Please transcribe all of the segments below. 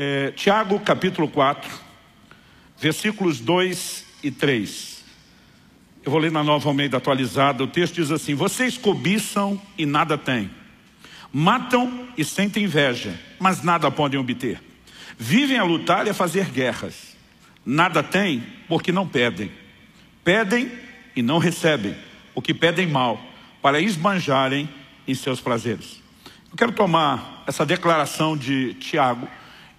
É, Tiago capítulo 4, versículos 2 e 3. Eu vou ler na nova Almeida atualizada. O texto diz assim: Vocês cobiçam e nada têm. Matam e sentem inveja, mas nada podem obter. Vivem a lutar e a fazer guerras. Nada têm porque não pedem. Pedem e não recebem, o que pedem mal, para esbanjarem em seus prazeres. Eu quero tomar essa declaração de Tiago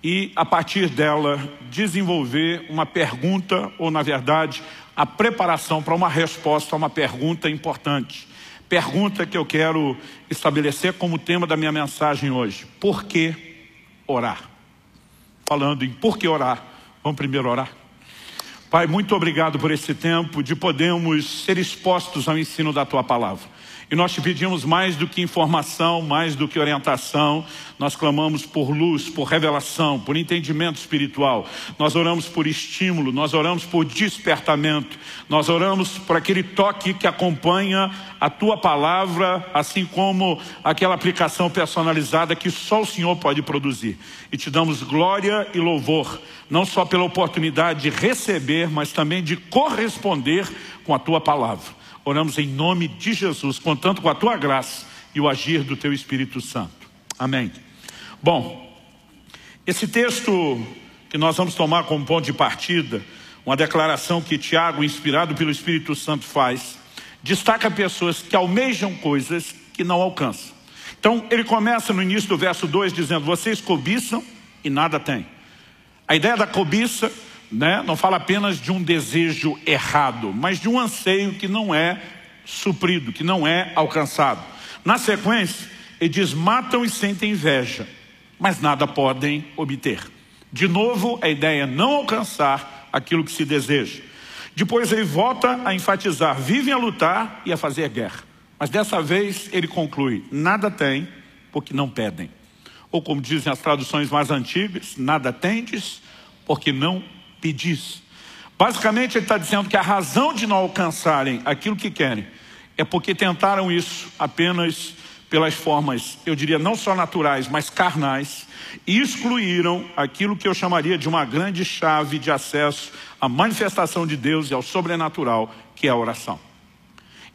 e, a partir dela, desenvolver uma pergunta, ou na verdade, a preparação para uma resposta a uma pergunta importante. Pergunta que eu quero estabelecer como tema da minha mensagem hoje. Por que orar? Falando em por que orar, vamos primeiro orar. Pai, muito obrigado por esse tempo de podermos ser expostos ao ensino da Tua Palavra. E nós te pedimos mais do que informação, mais do que orientação. Nós clamamos por luz, por revelação, por entendimento espiritual. Nós oramos por estímulo, nós oramos por despertamento. Nós oramos por aquele toque que acompanha a tua palavra, assim como aquela aplicação personalizada que só o Senhor pode produzir. E te damos glória e louvor, não só pela oportunidade de receber, mas também de corresponder com a tua palavra. Oramos em nome de Jesus, contando com a tua graça e o agir do teu Espírito Santo. Amém. Bom, esse texto que nós vamos tomar como ponto de partida, uma declaração que Tiago, inspirado pelo Espírito Santo, faz, destaca pessoas que almejam coisas que não alcançam. Então, ele começa no início do verso 2 dizendo: Vocês cobiçam e nada têm. A ideia da cobiça né? não fala apenas de um desejo errado, mas de um anseio que não é suprido, que não é alcançado. Na sequência, ele diz: matam e sentem inveja, mas nada podem obter. De novo, a ideia é não alcançar aquilo que se deseja. Depois ele volta a enfatizar: vivem a lutar e a fazer guerra. Mas dessa vez ele conclui: nada tem, porque não pedem. Ou como dizem as traduções mais antigas, nada tendes, porque não pedis. Basicamente, ele está dizendo que a razão de não alcançarem aquilo que querem é porque tentaram isso apenas pelas formas, eu diria, não só naturais, mas carnais, e excluíram aquilo que eu chamaria de uma grande chave de acesso à manifestação de Deus e ao sobrenatural, que é a oração.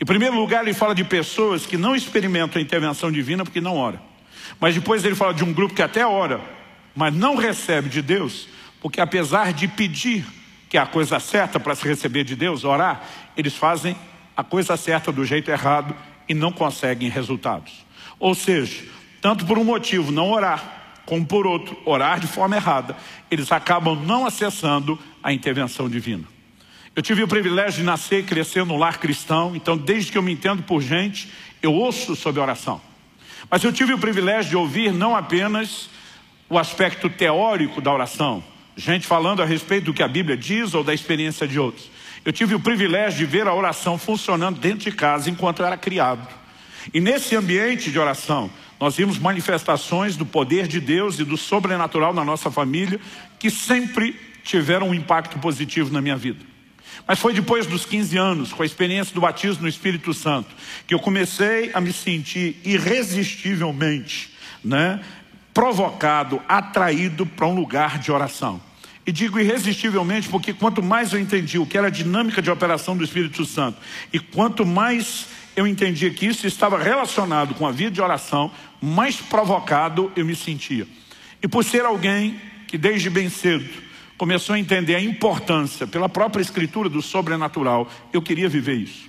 Em primeiro lugar, ele fala de pessoas que não experimentam a intervenção divina porque não ora. Mas depois ele fala de um grupo que até ora, mas não recebe de Deus porque apesar de pedir, que é a coisa certa para se receber de Deus, orar, eles fazem a coisa certa do jeito errado e não conseguem resultados. Ou seja, tanto por um motivo não orar, como por outro, orar de forma errada, eles acabam não acessando a intervenção divina. Eu tive o privilégio de nascer e crescer no lar cristão, então desde que eu me entendo por gente, eu ouço sobre oração. Mas eu tive o privilégio de ouvir não apenas o aspecto teórico da oração, gente falando a respeito do que a Bíblia diz ou da experiência de outros. Eu tive o privilégio de ver a oração funcionando dentro de casa enquanto eu era criado. E nesse ambiente de oração, nós vimos manifestações do poder de Deus e do sobrenatural na nossa família que sempre tiveram um impacto positivo na minha vida. Mas foi depois dos 15 anos, com a experiência do batismo no Espírito Santo, que eu comecei a me sentir irresistivelmente né, provocado, atraído para um lugar de oração. E digo irresistivelmente porque quanto mais eu entendi o que era a dinâmica de operação do Espírito Santo e quanto mais eu entendi que isso estava relacionado com a vida de oração, mais provocado eu me sentia. E por ser alguém que desde bem cedo começou a entender a importância pela própria escritura do sobrenatural, eu queria viver isso.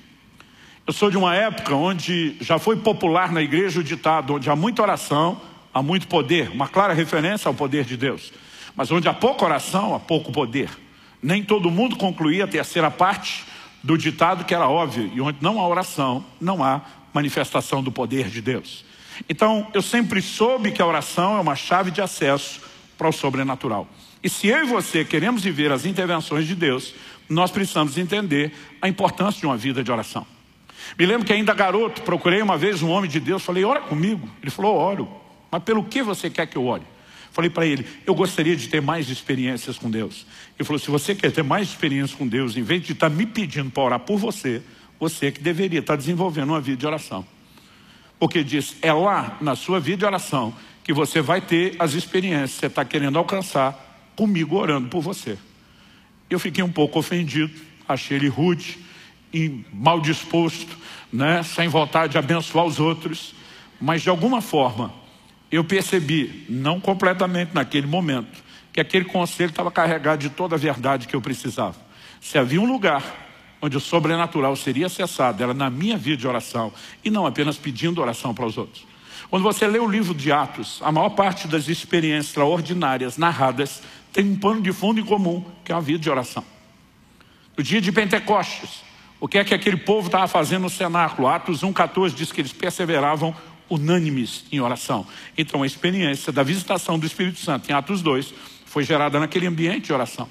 Eu sou de uma época onde já foi popular na igreja o ditado, onde há muita oração, há muito poder, uma clara referência ao poder de Deus. Mas onde há pouca oração, há pouco poder. Nem todo mundo concluía a terceira parte do ditado que era óbvio, e onde não há oração, não há manifestação do poder de Deus. Então, eu sempre soube que a oração é uma chave de acesso para o sobrenatural. E se eu e você queremos viver as intervenções de Deus, nós precisamos entender a importância de uma vida de oração. Me lembro que ainda garoto, procurei uma vez um homem de Deus, falei, ora comigo. Ele falou, oro. Mas pelo que você quer que eu ore? Falei para ele, eu gostaria de ter mais experiências com Deus. Ele falou, se você quer ter mais experiências com Deus, em vez de estar tá me pedindo para orar por você, você que deveria estar tá desenvolvendo uma vida de oração. Porque diz, é lá na sua vida de oração que você vai ter as experiências que você está querendo alcançar comigo orando por você. Eu fiquei um pouco ofendido, achei ele rude mal disposto, né, sem vontade de abençoar os outros, mas de alguma forma eu percebi, não completamente naquele momento, que aquele conselho estava carregado de toda a verdade que eu precisava. Se havia um lugar onde o sobrenatural seria acessado, era na minha vida de oração, e não apenas pedindo oração para os outros. Quando você lê o livro de Atos, a maior parte das experiências extraordinárias narradas tem um pano de fundo em comum, que é a vida de oração. No dia de Pentecostes, o que é que aquele povo estava fazendo no cenáculo? Atos 1,14 diz que eles perseveravam unânimes em oração. Então a experiência da visitação do Espírito Santo em Atos 2 foi gerada naquele ambiente de oração.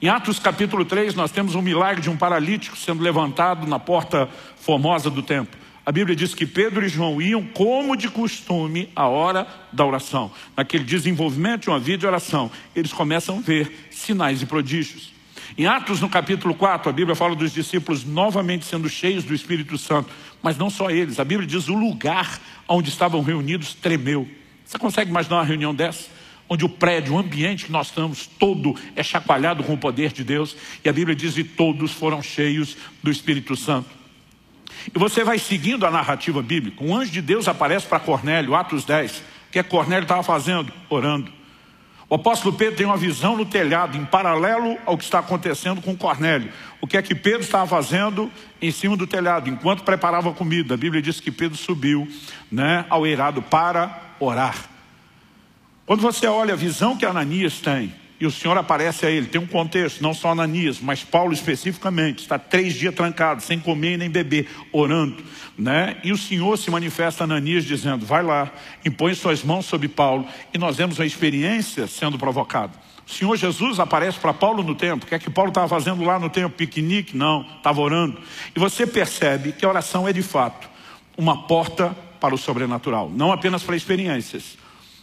Em Atos capítulo 3 nós temos um milagre de um paralítico sendo levantado na porta formosa do templo. A Bíblia diz que Pedro e João iam como de costume à hora da oração. Naquele desenvolvimento de uma vida de oração, eles começam a ver sinais e prodígios. Em Atos, no capítulo 4, a Bíblia fala dos discípulos novamente sendo cheios do Espírito Santo. Mas não só eles, a Bíblia diz o lugar onde estavam reunidos tremeu. Você consegue imaginar uma reunião dessa? Onde o prédio, o ambiente que nós estamos, todo é chacoalhado com o poder de Deus. E a Bíblia diz, e todos foram cheios do Espírito Santo. E você vai seguindo a narrativa bíblica. Um anjo de Deus aparece para Cornélio, Atos 10. O que é que Cornélio estava fazendo? Orando. O apóstolo Pedro tem uma visão no telhado, em paralelo ao que está acontecendo com Cornélio. O que é que Pedro estava fazendo em cima do telhado, enquanto preparava a comida? A Bíblia diz que Pedro subiu né, ao eirado para orar. Quando você olha a visão que Ananias tem, e o Senhor aparece a ele. Tem um contexto, não só Ananias, mas Paulo especificamente. Está três dias trancado, sem comer nem beber, orando. Né? E o Senhor se manifesta a Ananias dizendo, vai lá, impõe suas mãos sobre Paulo. E nós vemos uma experiência sendo provocada. O Senhor Jesus aparece para Paulo no templo. O que é que Paulo estava fazendo lá no templo? Piquenique? Não, estava orando. E você percebe que a oração é de fato uma porta para o sobrenatural. Não apenas para experiências,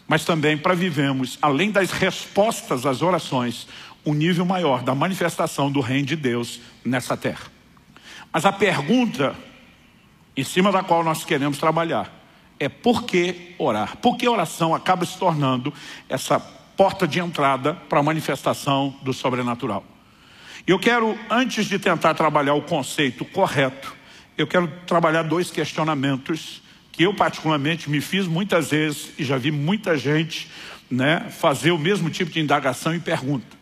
mas também para vivemos, além das respostas às orações, um nível maior da manifestação do reino de Deus nessa terra. Mas a pergunta em cima da qual nós queremos trabalhar é por que orar? Por que oração acaba se tornando essa porta de entrada para a manifestação do sobrenatural? Eu quero, antes de tentar trabalhar o conceito correto, eu quero trabalhar dois questionamentos que eu particularmente me fiz muitas vezes e já vi muita gente né, fazer o mesmo tipo de indagação e pergunta.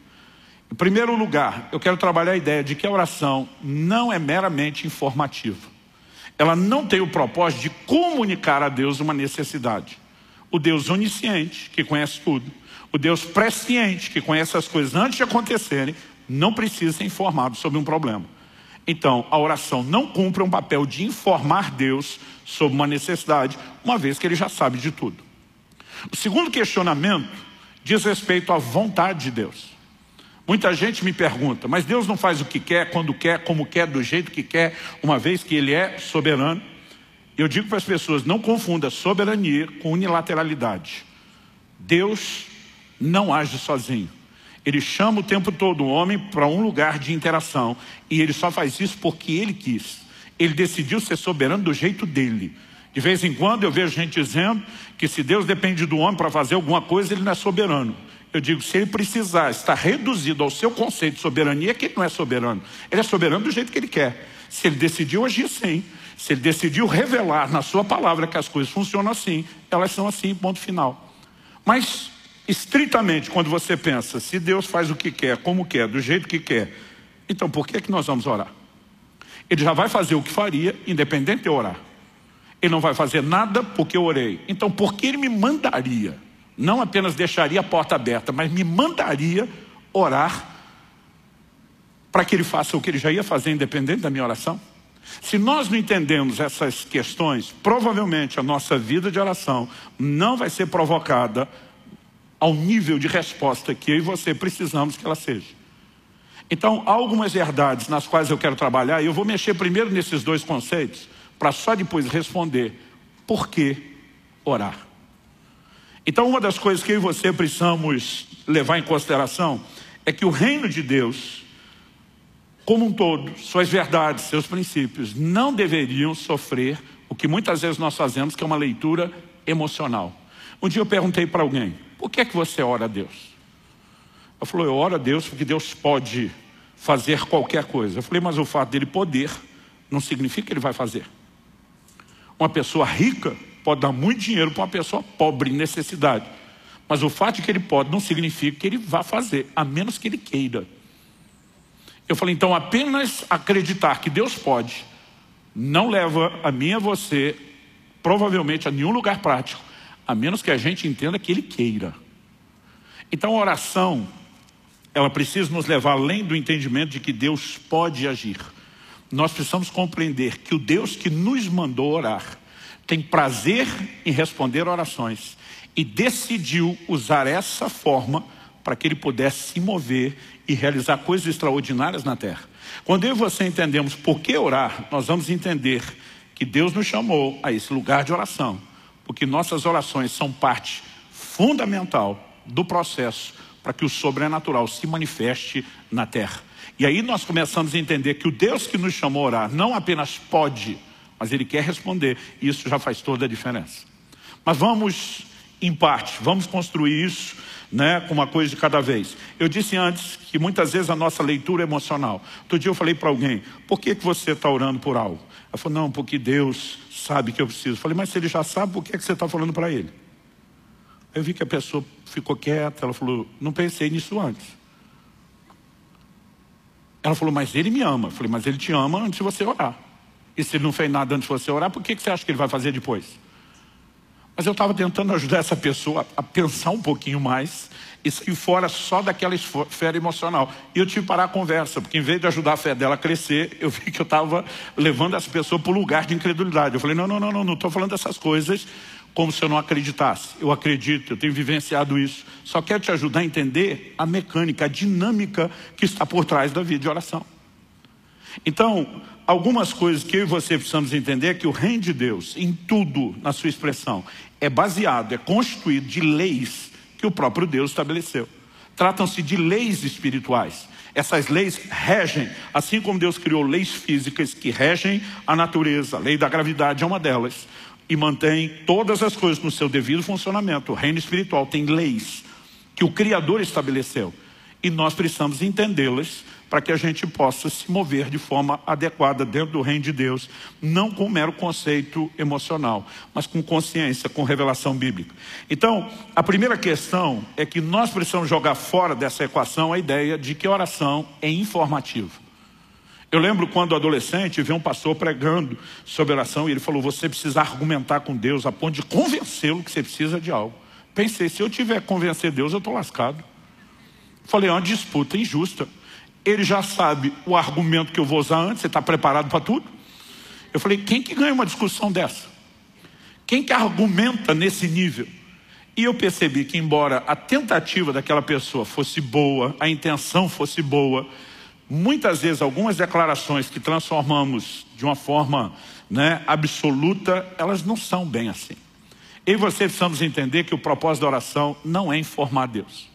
Em primeiro lugar, eu quero trabalhar a ideia de que a oração não é meramente informativa. Ela não tem o propósito de comunicar a Deus uma necessidade. O Deus onisciente, que conhece tudo, o Deus presciente, que conhece as coisas antes de acontecerem, não precisa ser informado sobre um problema. Então, a oração não cumpre um papel de informar Deus sobre uma necessidade, uma vez que ele já sabe de tudo. O segundo questionamento diz respeito à vontade de Deus. Muita gente me pergunta, mas Deus não faz o que quer, quando quer, como quer, do jeito que quer, uma vez que Ele é soberano? Eu digo para as pessoas, não confunda soberania com unilateralidade. Deus não age sozinho. Ele chama o tempo todo o homem para um lugar de interação. E ele só faz isso porque ele quis. Ele decidiu ser soberano do jeito dele. De vez em quando eu vejo gente dizendo que se Deus depende do homem para fazer alguma coisa, ele não é soberano. Eu digo, se ele precisar estar reduzido ao seu conceito de soberania, é que ele não é soberano. Ele é soberano do jeito que ele quer. Se ele decidiu agir assim, se ele decidiu revelar na sua palavra que as coisas funcionam assim, elas são assim, ponto final. Mas estritamente, quando você pensa, se Deus faz o que quer, como quer, do jeito que quer, então por que, é que nós vamos orar? Ele já vai fazer o que faria, independente de orar. Ele não vai fazer nada porque eu orei. Então, por que ele me mandaria? Não apenas deixaria a porta aberta, mas me mandaria orar para que ele faça o que ele já ia fazer, independente da minha oração? Se nós não entendemos essas questões, provavelmente a nossa vida de oração não vai ser provocada ao nível de resposta que eu e você precisamos que ela seja. Então, há algumas verdades nas quais eu quero trabalhar, e eu vou mexer primeiro nesses dois conceitos, para só depois responder por que orar. Então, uma das coisas que eu e você precisamos levar em consideração é que o reino de Deus, como um todo, suas verdades, seus princípios, não deveriam sofrer o que muitas vezes nós fazemos, que é uma leitura emocional. Um dia eu perguntei para alguém, por que é que você ora a Deus? Eu falou, eu oro a Deus porque Deus pode fazer qualquer coisa. Eu falei, mas o fato dele poder não significa que ele vai fazer. Uma pessoa rica pode dar muito dinheiro para uma pessoa pobre, em necessidade. Mas o fato de que ele pode não significa que ele vá fazer, a menos que ele queira. Eu falei, então apenas acreditar que Deus pode, não leva a mim e a você, provavelmente a nenhum lugar prático, a menos que a gente entenda que Ele queira. Então a oração, ela precisa nos levar além do entendimento de que Deus pode agir. Nós precisamos compreender que o Deus que nos mandou orar tem prazer em responder orações e decidiu usar essa forma para que ele pudesse se mover e realizar coisas extraordinárias na terra. Quando eu e você entendemos por que orar, nós vamos entender que Deus nos chamou a esse lugar de oração, porque nossas orações são parte fundamental do processo para que o sobrenatural se manifeste na terra. E aí nós começamos a entender que o Deus que nos chamou a orar não apenas pode, mas Ele quer responder. E isso já faz toda a diferença. Mas vamos, em parte, vamos construir isso né, com uma coisa de cada vez. Eu disse antes que muitas vezes a nossa leitura é emocional. Outro dia eu falei para alguém, por que, que você está orando por algo? Ela falou, não, porque Deus sabe que eu preciso. Falei, mas se Ele já sabe, por que, que você está falando para Ele? Eu vi que a pessoa ficou quieta, ela falou, não pensei nisso antes. Ela falou, mas ele me ama. Eu falei, mas ele te ama antes de você orar. E se ele não fez nada antes de você orar, por que você acha que ele vai fazer depois? Mas eu estava tentando ajudar essa pessoa a pensar um pouquinho mais e sair fora só daquela esfera emocional. E eu tive que parar a conversa, porque em vez de ajudar a fé dela a crescer, eu vi que eu estava levando essa pessoa para o lugar de incredulidade. Eu falei, não, não, não, não, não estou falando dessas coisas como se eu não acreditasse. Eu acredito, eu tenho vivenciado isso. Só quero te ajudar a entender a mecânica, a dinâmica que está por trás da vida de oração. Então, algumas coisas que eu e você precisamos entender é que o reino de Deus, em tudo, na sua expressão, é baseado, é constituído de leis que o próprio Deus estabeleceu. Tratam-se de leis espirituais. Essas leis regem, assim como Deus criou leis físicas que regem a natureza, a lei da gravidade é uma delas e mantém todas as coisas no seu devido funcionamento. O reino espiritual tem leis que o Criador estabeleceu e nós precisamos entendê-las para que a gente possa se mover de forma adequada dentro do reino de Deus, não com mero conceito emocional, mas com consciência, com revelação bíblica. Então, a primeira questão é que nós precisamos jogar fora dessa equação a ideia de que oração é informativa. Eu lembro quando adolescente, vi um pastor pregando sobre oração e ele falou: Você precisa argumentar com Deus a ponto de convencê-lo que você precisa de algo. Pensei: se eu tiver que convencer Deus, eu estou lascado. Falei: é uma disputa injusta. Ele já sabe o argumento que eu vou usar antes, você está preparado para tudo? Eu falei: quem que ganha uma discussão dessa? Quem que argumenta nesse nível? E eu percebi que, embora a tentativa daquela pessoa fosse boa, a intenção fosse boa, Muitas vezes, algumas declarações que transformamos de uma forma né, absoluta, elas não são bem assim. Eu e você precisamos entender que o propósito da oração não é informar Deus.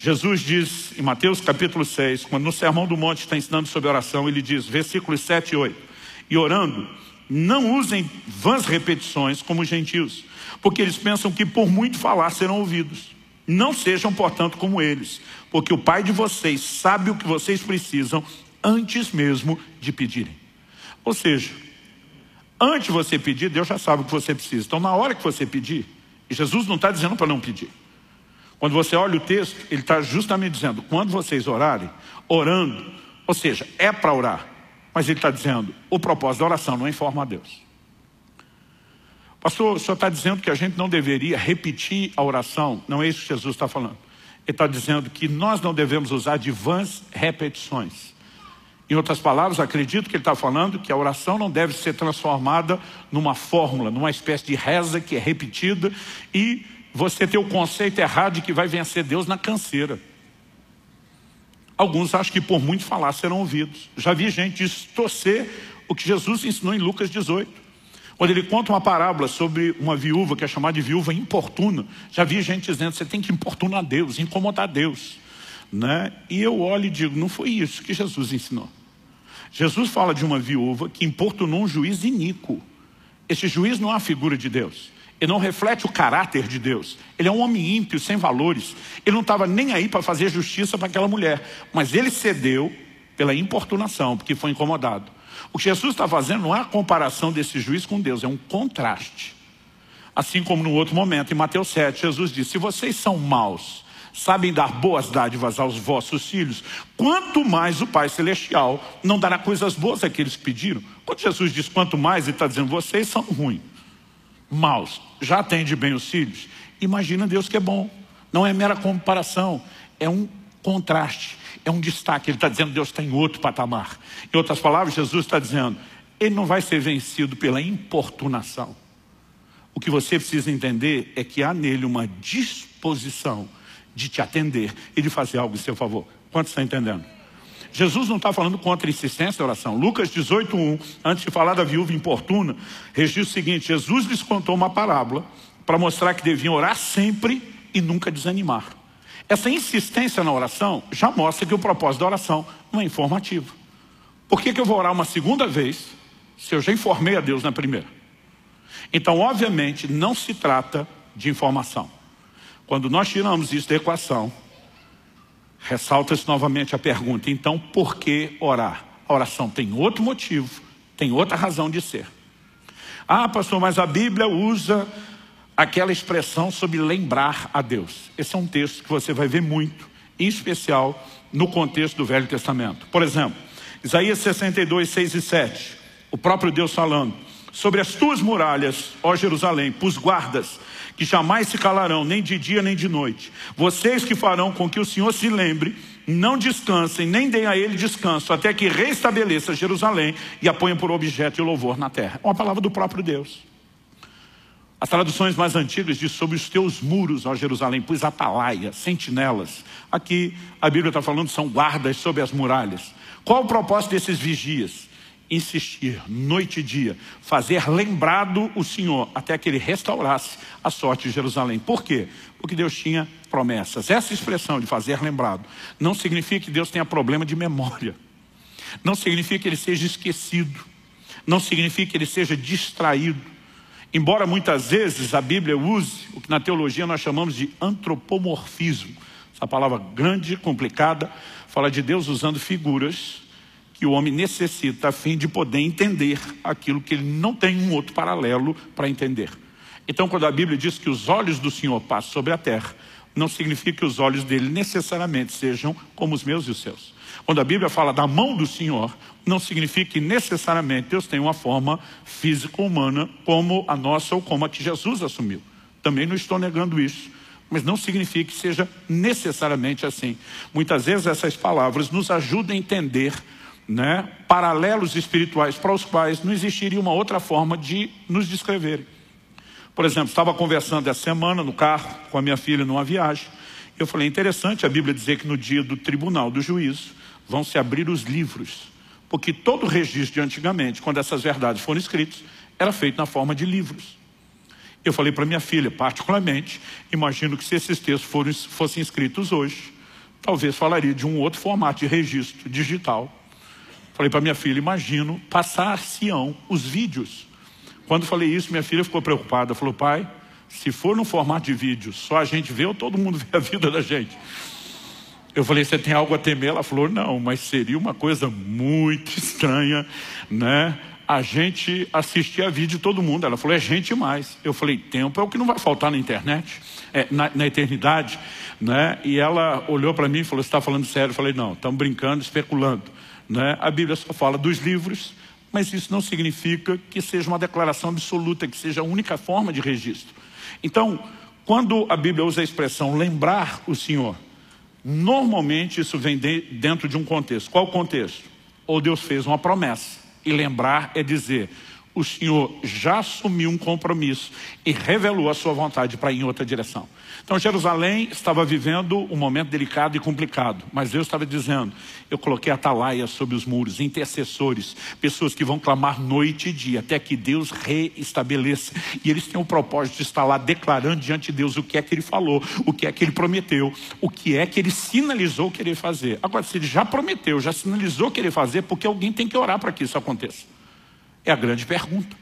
Jesus diz em Mateus capítulo 6, quando no Sermão do Monte está ensinando sobre oração, ele diz, versículos 7 e 8, e orando, não usem vãs repetições como os gentios, porque eles pensam que por muito falar serão ouvidos. Não sejam, portanto, como eles, porque o Pai de vocês sabe o que vocês precisam antes mesmo de pedirem. Ou seja, antes de você pedir, Deus já sabe o que você precisa. Então, na hora que você pedir, Jesus não está dizendo para não pedir. Quando você olha o texto, ele está justamente dizendo: quando vocês orarem, orando, ou seja, é para orar, mas ele está dizendo: o propósito da oração não é informar a Deus. Pastor, o senhor está dizendo que a gente não deveria repetir a oração? Não é isso que Jesus está falando. Ele está dizendo que nós não devemos usar de vãs repetições. Em outras palavras, acredito que ele está falando que a oração não deve ser transformada numa fórmula, numa espécie de reza que é repetida e você ter o conceito errado de que vai vencer Deus na canseira. Alguns acham que por muito falar serão ouvidos. Já vi gente distorcer o que Jesus ensinou em Lucas 18. Quando ele conta uma parábola sobre uma viúva que é chamada de viúva importuna, já vi gente dizendo, você tem que importunar Deus, incomodar Deus. Né? E eu olho e digo, não foi isso que Jesus ensinou. Jesus fala de uma viúva que importunou um juiz iníquo. Esse juiz não é a figura de Deus. Ele não reflete o caráter de Deus. Ele é um homem ímpio, sem valores. Ele não estava nem aí para fazer justiça para aquela mulher. Mas ele cedeu pela importunação, porque foi incomodado. O que Jesus está fazendo não é a comparação desse juiz com Deus, é um contraste. Assim como no outro momento, em Mateus 7, Jesus disse, se vocês são maus, sabem dar boas dádivas aos vossos filhos, quanto mais o Pai Celestial não dará coisas boas àqueles que pediram. Quando Jesus diz quanto mais, ele está dizendo, vocês são ruins, maus, já atende bem os filhos. Imagina Deus que é bom. Não é mera comparação, é um contraste, é um destaque. Ele está dizendo Deus está em outro patamar. Em outras palavras, Jesus está dizendo, ele não vai ser vencido pela importunação. O que você precisa entender é que há nele uma disposição de te atender e de fazer algo em seu favor. Quanto está entendendo? Jesus não está falando contra insistência da oração. Lucas 18:1, antes de falar da viúva importuna, registra o seguinte: Jesus lhes contou uma parábola para mostrar que deviam orar sempre e nunca desanimar. Essa insistência na oração já mostra que o propósito da oração não é informativo. Por que, que eu vou orar uma segunda vez se eu já informei a Deus na primeira? Então, obviamente, não se trata de informação. Quando nós tiramos isso da equação, ressalta-se novamente a pergunta, então por que orar? A oração tem outro motivo, tem outra razão de ser. Ah, pastor, mas a Bíblia usa aquela expressão sobre lembrar a Deus. Esse é um texto que você vai ver muito, em especial no contexto do Velho Testamento. Por exemplo, Isaías 62, 6 e 7, o próprio Deus falando, sobre as tuas muralhas, ó Jerusalém, pus guardas, que jamais se calarão, nem de dia nem de noite. Vocês que farão com que o Senhor se lembre, não descansem, nem deem a ele descanso, até que restabeleça Jerusalém e a ponha por objeto de louvor na terra. É uma palavra do próprio Deus. As traduções mais antigas diz sobre os teus muros, ó Jerusalém, pois atalaia, sentinelas. Aqui a Bíblia está falando são guardas sobre as muralhas. Qual o propósito desses vigias? Insistir, noite e dia, fazer lembrado o Senhor, até que ele restaurasse a sorte de Jerusalém. Por quê? Porque Deus tinha promessas. Essa expressão de fazer lembrado não significa que Deus tenha problema de memória. Não significa que ele seja esquecido. Não significa que ele seja distraído Embora muitas vezes a Bíblia use o que na teologia nós chamamos de antropomorfismo, essa palavra grande, complicada, fala de Deus usando figuras que o homem necessita a fim de poder entender aquilo que ele não tem um outro paralelo para entender. Então, quando a Bíblia diz que os olhos do Senhor passam sobre a terra, não significa que os olhos dele necessariamente sejam como os meus e os seus. Quando a Bíblia fala da mão do Senhor, não significa que necessariamente Deus tem uma forma físico-humana como a nossa ou como a que Jesus assumiu. Também não estou negando isso. Mas não significa que seja necessariamente assim. Muitas vezes essas palavras nos ajudam a entender né, paralelos espirituais para os quais não existiria uma outra forma de nos descrever. Por exemplo, estava conversando essa semana no carro com a minha filha numa viagem. Eu falei, interessante a Bíblia dizer que no dia do tribunal do juízo, vão se abrir os livros. Porque todo o registro de antigamente, quando essas verdades foram escritas, era feito na forma de livros. Eu falei para minha filha, particularmente, imagino que se esses textos fossem escritos hoje, talvez falaria de um outro formato de registro digital. Falei para minha filha, imagino passar-se-ão os vídeos. Quando falei isso, minha filha ficou preocupada. Falou, pai, se for no formato de vídeo, só a gente vê ou todo mundo vê a vida da gente? Eu falei, você tem algo a temer? Ela falou, não, mas seria uma coisa muito estranha, né? A gente assistir a vídeo de todo mundo. Ela falou, é gente mais. Eu falei, tempo é o que não vai faltar na internet, é, na, na, eternidade, né? E ela olhou para mim e falou, você está falando sério? Eu falei, não, estamos brincando, especulando. Né? A Bíblia só fala dos livros, mas isso não significa que seja uma declaração absoluta, que seja a única forma de registro. Então, quando a Bíblia usa a expressão lembrar o Senhor, Normalmente isso vem de, dentro de um contexto. Qual contexto? Ou Deus fez uma promessa. E lembrar é dizer, o Senhor já assumiu um compromisso e revelou a sua vontade para ir em outra direção. Então Jerusalém estava vivendo um momento delicado e complicado, mas Deus estava dizendo, eu coloquei atalaia sobre os muros, intercessores, pessoas que vão clamar noite e dia, até que Deus reestabeleça. E eles têm o propósito de estar lá declarando diante de Deus o que é que Ele falou, o que é que Ele prometeu, o que é que Ele sinalizou querer fazer. Agora, se Ele já prometeu, já sinalizou querer fazer, porque alguém tem que orar para que isso aconteça. É a grande pergunta.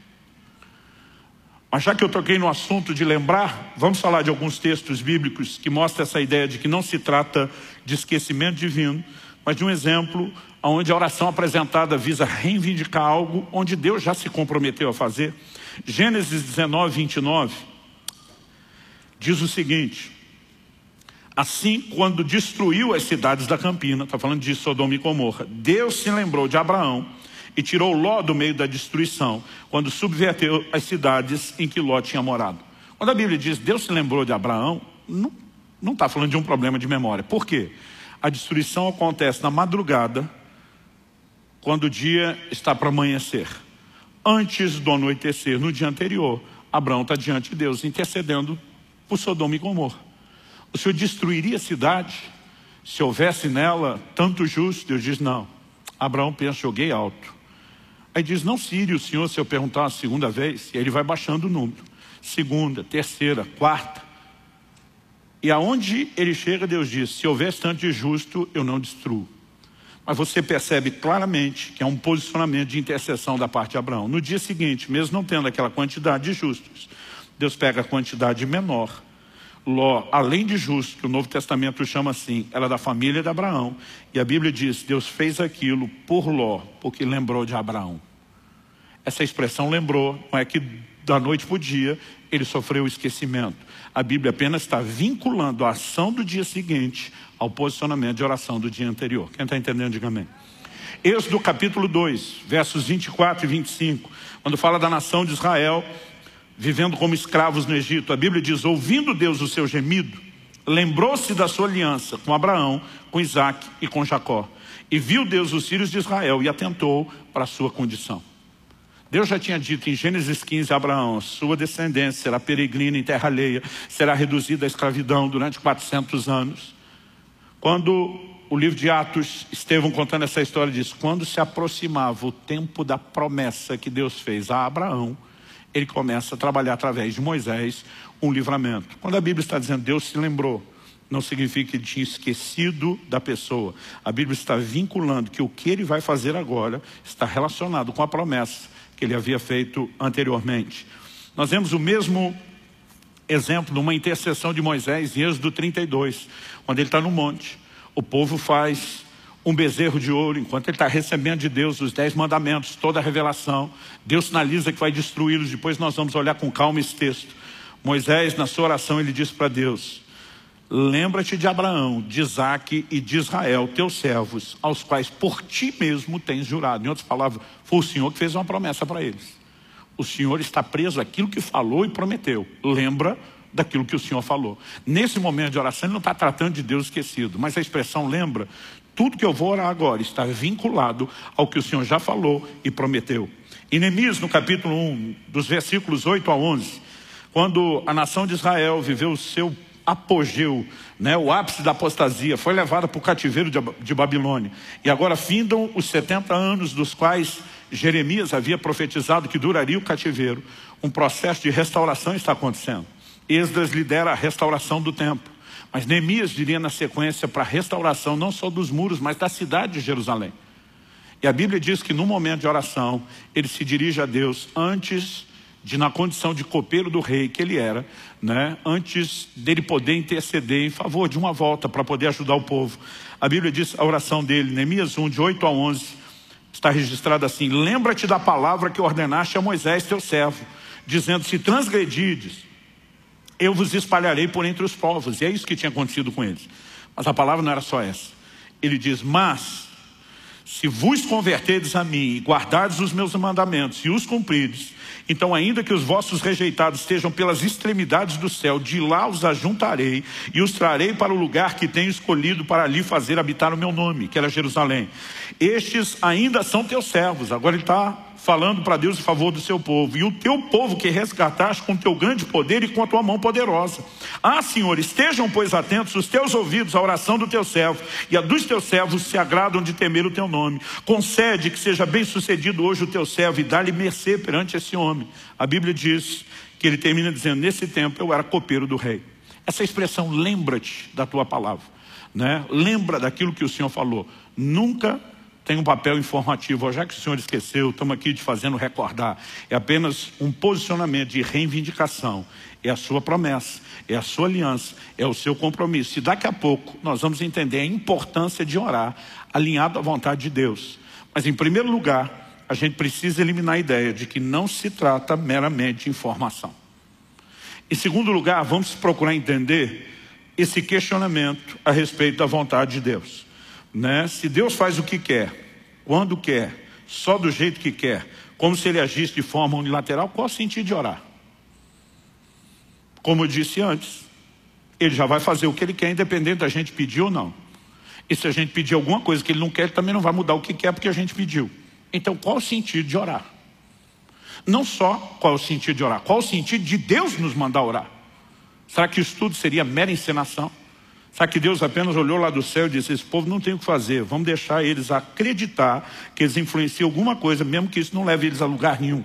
Mas já que eu toquei no assunto de lembrar, vamos falar de alguns textos bíblicos que mostram essa ideia de que não se trata de esquecimento divino, mas de um exemplo onde a oração apresentada visa reivindicar algo onde Deus já se comprometeu a fazer. Gênesis 19, 29 diz o seguinte, assim quando destruiu as cidades da Campina, está falando de Sodoma e Gomorra, Deus se lembrou de Abraão e tirou Ló do meio da destruição, quando subverteu as cidades em que Ló tinha morado. Quando a Bíblia diz Deus se lembrou de Abraão, não está falando de um problema de memória. Por quê? A destruição acontece na madrugada, quando o dia está para amanhecer. Antes do anoitecer, no dia anterior, Abraão está diante de Deus, intercedendo por Sodoma e Gomorra. O Senhor destruiria a cidade se houvesse nela tanto justo? Deus diz, não. Abraão pensa, joguei alto. Aí diz, não se o Senhor se eu perguntar uma segunda vez, e aí ele vai baixando o número. Segunda, terceira, quarta. E aonde ele chega, Deus diz, se houvesse tanto de justo, eu não destruo. Mas você percebe claramente que é um posicionamento de intercessão da parte de Abraão. No dia seguinte, mesmo não tendo aquela quantidade de justos, Deus pega a quantidade menor. Ló, além de justo, que o Novo Testamento chama assim, ela é da família de Abraão. E a Bíblia diz, Deus fez aquilo por Ló, porque lembrou de Abraão. Essa expressão lembrou, não é que da noite para o dia ele sofreu o esquecimento. A Bíblia apenas está vinculando a ação do dia seguinte ao posicionamento de oração do dia anterior. Quem está entendendo, diga amém. Êxodo capítulo 2, versos 24 e 25, quando fala da nação de Israel vivendo como escravos no Egito. A Bíblia diz, ouvindo Deus o seu gemido, lembrou-se da sua aliança com Abraão, com Isaac e com Jacó. E viu Deus os filhos de Israel e atentou para a sua condição. Deus já tinha dito em Gênesis 15 a Abraão, sua descendência será peregrina em terra alheia, será reduzida à escravidão durante 400 anos. Quando o livro de Atos, Estevão contando essa história diz, quando se aproximava o tempo da promessa que Deus fez a Abraão, ele começa a trabalhar através de Moisés um livramento. Quando a Bíblia está dizendo Deus se lembrou, não significa que ele tinha esquecido da pessoa. A Bíblia está vinculando que o que ele vai fazer agora está relacionado com a promessa que ele havia feito anteriormente. Nós vemos o mesmo exemplo numa intercessão de Moisés em Êxodo 32, quando ele está no monte. O povo faz um bezerro de ouro, enquanto ele está recebendo de Deus os dez mandamentos, toda a revelação. Deus sinaliza que vai destruí-los, depois nós vamos olhar com calma esse texto. Moisés, na sua oração, ele diz para Deus, lembra-te de Abraão, de Isaac e de Israel, teus servos, aos quais por ti mesmo tens jurado. Em outras palavras, foi o Senhor que fez uma promessa para eles. O Senhor está preso àquilo que falou e prometeu. Lembra daquilo que o Senhor falou. Nesse momento de oração, ele não está tratando de Deus esquecido, mas a expressão lembra tudo que eu vou orar agora está vinculado ao que o Senhor já falou e prometeu. Em Neemias, no capítulo 1, dos versículos 8 a 11, quando a nação de Israel viveu o seu apogeu, né, o ápice da apostasia, foi levada para o cativeiro de, de Babilônia. E agora findam os 70 anos dos quais Jeremias havia profetizado que duraria o cativeiro. Um processo de restauração está acontecendo. Esdras lidera a restauração do templo. Mas Neemias diria na sequência para a restauração não só dos muros, mas da cidade de Jerusalém. E a Bíblia diz que no momento de oração, ele se dirige a Deus antes de, na condição de copeiro do rei que ele era, né, antes dele poder interceder em favor de uma volta para poder ajudar o povo. A Bíblia diz a oração dele, Neemias 1, de 8 a 11, está registrada assim, lembra-te da palavra que ordenaste a Moisés, teu servo, dizendo, se transgredides, eu vos espalharei por entre os povos. E é isso que tinha acontecido com eles. Mas a palavra não era só essa. Ele diz, mas se vos converterdes a mim e guardardes os meus mandamentos e os cumprides, então ainda que os vossos rejeitados estejam pelas extremidades do céu, de lá os ajuntarei e os trarei para o lugar que tenho escolhido para ali fazer habitar o meu nome, que era Jerusalém. Estes ainda são teus servos. Agora ele está falando para Deus em favor do seu povo. E o teu povo que resgataste com teu grande poder e com a tua mão poderosa. Ah, Senhor, estejam, pois, atentos os teus ouvidos à oração do teu servo, e a dos teus servos se agradam de temer o teu nome. Concede que seja bem sucedido hoje o teu servo e dá-lhe mercê perante esse homem. A Bíblia diz que ele termina dizendo: Nesse tempo eu era copeiro do rei. Essa expressão, lembra-te da tua palavra. Né? Lembra daquilo que o Senhor falou. Nunca tem um papel informativo. Já que o senhor esqueceu, estamos aqui te fazendo recordar. É apenas um posicionamento de reivindicação. É a sua promessa, é a sua aliança, é o seu compromisso. E daqui a pouco nós vamos entender a importância de orar alinhado à vontade de Deus. Mas em primeiro lugar, a gente precisa eliminar a ideia de que não se trata meramente de informação. Em segundo lugar, vamos procurar entender esse questionamento a respeito da vontade de Deus. Né? Se Deus faz o que quer, quando quer, só do jeito que quer, como se ele agisse de forma unilateral, qual o sentido de orar? Como eu disse antes, ele já vai fazer o que ele quer, independente da gente pedir ou não. E se a gente pedir alguma coisa que ele não quer, ele também não vai mudar o que quer porque a gente pediu. Então, qual o sentido de orar? Não só qual o sentido de orar, qual o sentido de Deus nos mandar orar? Será que isso tudo seria mera encenação? Será que Deus apenas olhou lá do céu e disse: Esse povo não tem o que fazer, vamos deixar eles acreditar que eles influenciam alguma coisa, mesmo que isso não leve eles a lugar nenhum?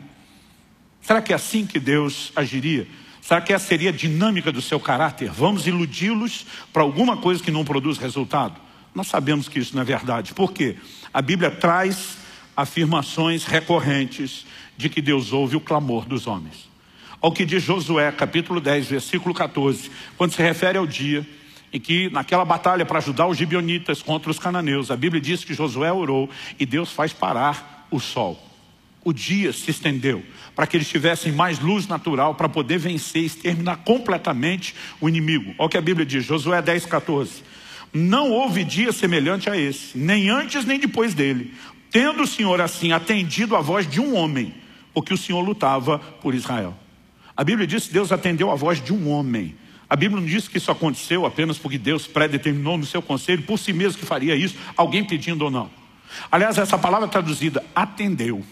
Será que é assim que Deus agiria? Será que essa seria a dinâmica do seu caráter? Vamos iludi-los para alguma coisa que não produz resultado? Nós sabemos que isso não é verdade. Por quê? A Bíblia traz afirmações recorrentes de que Deus ouve o clamor dos homens. Ao que diz Josué, capítulo 10, versículo 14, quando se refere ao dia em que, naquela batalha para ajudar os gibionitas contra os cananeus, a Bíblia diz que Josué orou e Deus faz parar o sol. O dia se estendeu para que eles tivessem mais luz natural para poder vencer e exterminar completamente o inimigo. Olha o que a Bíblia diz, Josué 10, 14. Não houve dia semelhante a esse, nem antes nem depois dele, tendo o Senhor assim atendido a voz de um homem, porque o Senhor lutava por Israel. A Bíblia diz que Deus atendeu a voz de um homem. A Bíblia não diz que isso aconteceu apenas porque Deus predeterminou no seu conselho por si mesmo que faria isso, alguém pedindo ou não. Aliás, essa palavra traduzida, atendeu.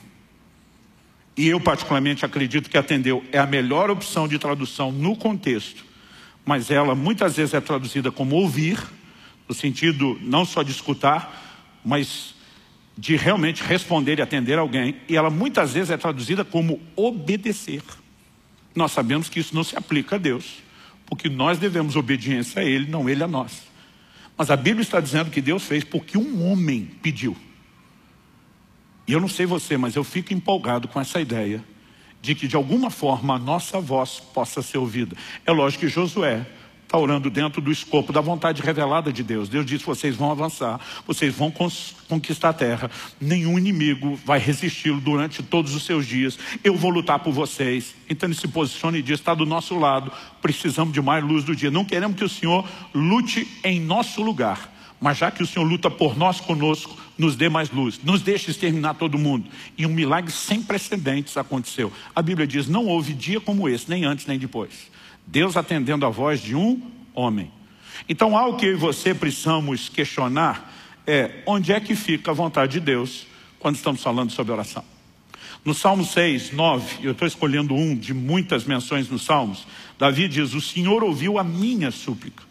E eu particularmente acredito que atendeu é a melhor opção de tradução no contexto. Mas ela muitas vezes é traduzida como ouvir, no sentido não só de escutar, mas de realmente responder e atender alguém. E ela muitas vezes é traduzida como obedecer. Nós sabemos que isso não se aplica a Deus, porque nós devemos obediência a Ele, não Ele a nós. Mas a Bíblia está dizendo que Deus fez porque um homem pediu. E eu não sei você, mas eu fico empolgado com essa ideia de que de alguma forma a nossa voz possa ser ouvida. É lógico que Josué está orando dentro do escopo da vontade revelada de Deus. Deus disse: vocês vão avançar, vocês vão conquistar a terra, nenhum inimigo vai resisti-lo durante todos os seus dias. Eu vou lutar por vocês. Então ele se posiciona e diz: está do nosso lado, precisamos de mais luz do dia. Não queremos que o Senhor lute em nosso lugar. Mas já que o Senhor luta por nós conosco, nos dê mais luz, nos deixe exterminar todo mundo. E um milagre sem precedentes aconteceu. A Bíblia diz: não houve dia como esse, nem antes nem depois. Deus atendendo a voz de um homem. Então, algo que eu e você precisamos questionar é onde é que fica a vontade de Deus quando estamos falando sobre oração. No Salmo 6, 9, eu estou escolhendo um de muitas menções nos Salmos, Davi diz: O Senhor ouviu a minha súplica,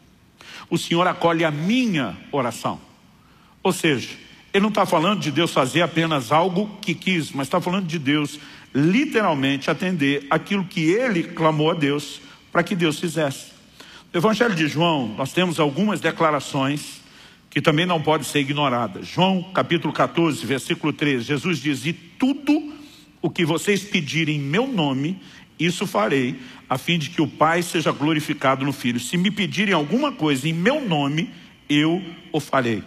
o Senhor acolhe a minha oração. Ou seja, ele não está falando de Deus fazer apenas algo que quis, mas está falando de Deus literalmente atender aquilo que ele clamou a Deus para que Deus fizesse. No Evangelho de João, nós temos algumas declarações que também não podem ser ignoradas. João capítulo 14, versículo 13, Jesus diz: E tudo o que vocês pedirem em meu nome, isso farei, a fim de que o Pai seja glorificado no Filho. Se me pedirem alguma coisa em meu nome, eu o farei.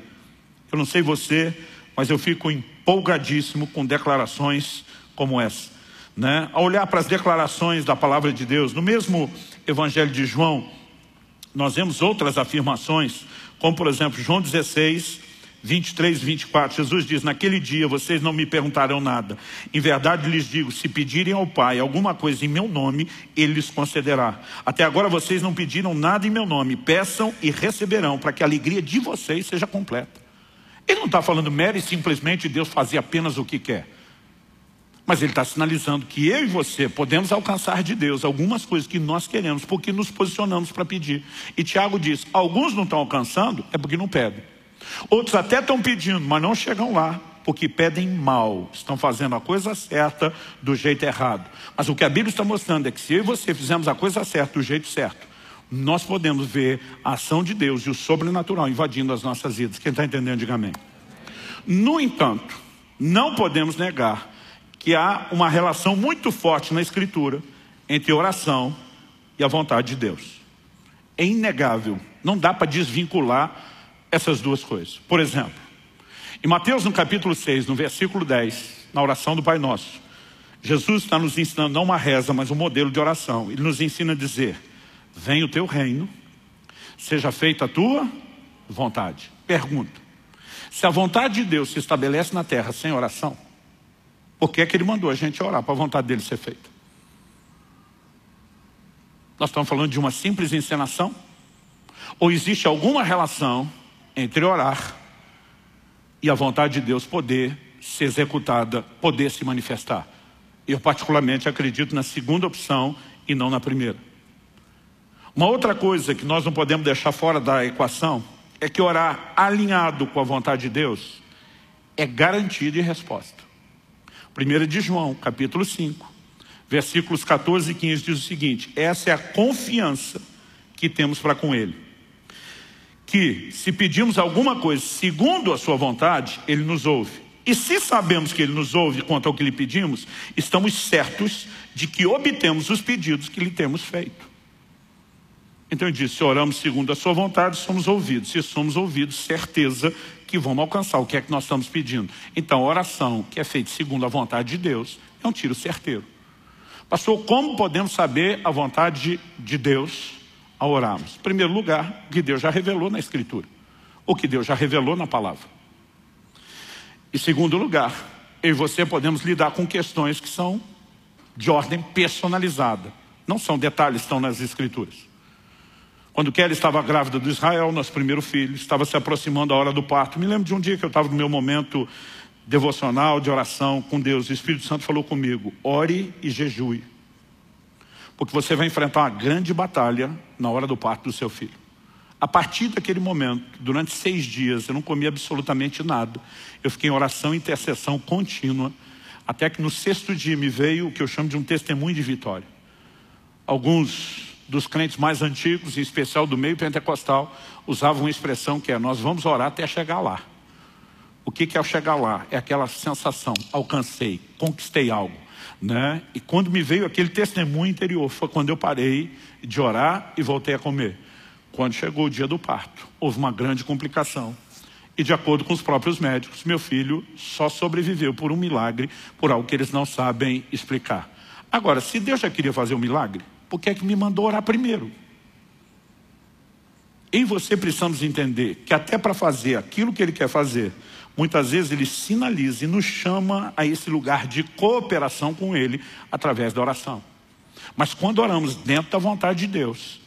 Eu não sei você, mas eu fico empolgadíssimo com declarações como essa. Né? A olhar para as declarações da palavra de Deus, no mesmo Evangelho de João, nós vemos outras afirmações, como por exemplo, João 16, 23 e 24. Jesus diz: Naquele dia vocês não me perguntarão nada. Em verdade lhes digo: se pedirem ao Pai alguma coisa em meu nome, Ele lhes concederá. Até agora vocês não pediram nada em meu nome. Peçam e receberão, para que a alegria de vocês seja completa. Ele não está falando mero e simplesmente Deus fazer apenas o que quer. Mas ele está sinalizando que eu e você podemos alcançar de Deus algumas coisas que nós queremos, porque nos posicionamos para pedir. E Tiago diz: alguns não estão alcançando, é porque não pedem. Outros até estão pedindo, mas não chegam lá, porque pedem mal, estão fazendo a coisa certa do jeito errado. Mas o que a Bíblia está mostrando é que se eu e você fizermos a coisa certa do jeito certo, nós podemos ver a ação de Deus e o sobrenatural invadindo as nossas vidas. Quem está entendendo, diga amém. No entanto, não podemos negar que há uma relação muito forte na Escritura entre oração e a vontade de Deus. É inegável, não dá para desvincular essas duas coisas. Por exemplo, em Mateus no capítulo 6, no versículo 10, na oração do Pai Nosso, Jesus está nos ensinando não uma reza, mas um modelo de oração. Ele nos ensina a dizer, venha o teu reino, seja feita a tua vontade. Pergunto, se a vontade de Deus se estabelece na terra sem oração, por que é que ele mandou a gente orar para a vontade dele ser feita? Nós estamos falando de uma simples encenação? Ou existe alguma relação entre orar e a vontade de Deus poder ser executada, poder se manifestar? Eu particularmente acredito na segunda opção e não na primeira. Uma outra coisa que nós não podemos deixar fora da equação é que orar alinhado com a vontade de Deus é garantia de resposta. 1 de João, capítulo 5, versículos 14 e 15 diz o seguinte, essa é a confiança que temos para com Ele. Que se pedimos alguma coisa segundo a sua vontade, Ele nos ouve. E se sabemos que Ele nos ouve quanto ao que lhe pedimos, estamos certos de que obtemos os pedidos que lhe temos feito. Então ele disse, se oramos segundo a sua vontade, somos ouvidos. Se somos ouvidos, certeza que vamos alcançar o que é que nós estamos pedindo. Então a oração que é feita segundo a vontade de Deus é um tiro certeiro. Pastor, como podemos saber a vontade de Deus ao orarmos? Em primeiro lugar, o que Deus já revelou na Escritura. O que Deus já revelou na palavra. Em segundo lugar, eu e você podemos lidar com questões que são de ordem personalizada. Não são detalhes, estão nas Escrituras. Quando Kelly estava grávida do Israel, nosso primeiro filho, estava se aproximando a hora do parto. Me lembro de um dia que eu estava no meu momento devocional, de oração com Deus. O Espírito Santo falou comigo, ore e jejue. Porque você vai enfrentar uma grande batalha na hora do parto do seu filho. A partir daquele momento, durante seis dias, eu não comi absolutamente nada. Eu fiquei em oração e intercessão contínua, até que no sexto dia me veio o que eu chamo de um testemunho de vitória. Alguns dos crentes mais antigos, em especial do meio pentecostal, usavam uma expressão que é, nós vamos orar até chegar lá. O que, é chegar lá? É aquela sensação, alcancei, conquistei algo. Né? E quando me veio aquele testemunho interior, foi quando eu parei de orar e voltei a comer. Quando chegou o dia do parto, houve uma grande complicação. E de acordo com os próprios médicos, meu filho só sobreviveu por um milagre, por algo que eles não sabem explicar. Agora, se Deus já queria fazer um milagre, por que é que me mandou orar primeiro? E você precisamos entender que até para fazer aquilo que ele quer fazer, muitas vezes ele sinaliza e nos chama a esse lugar de cooperação com ele através da oração. Mas quando oramos dentro da vontade de Deus,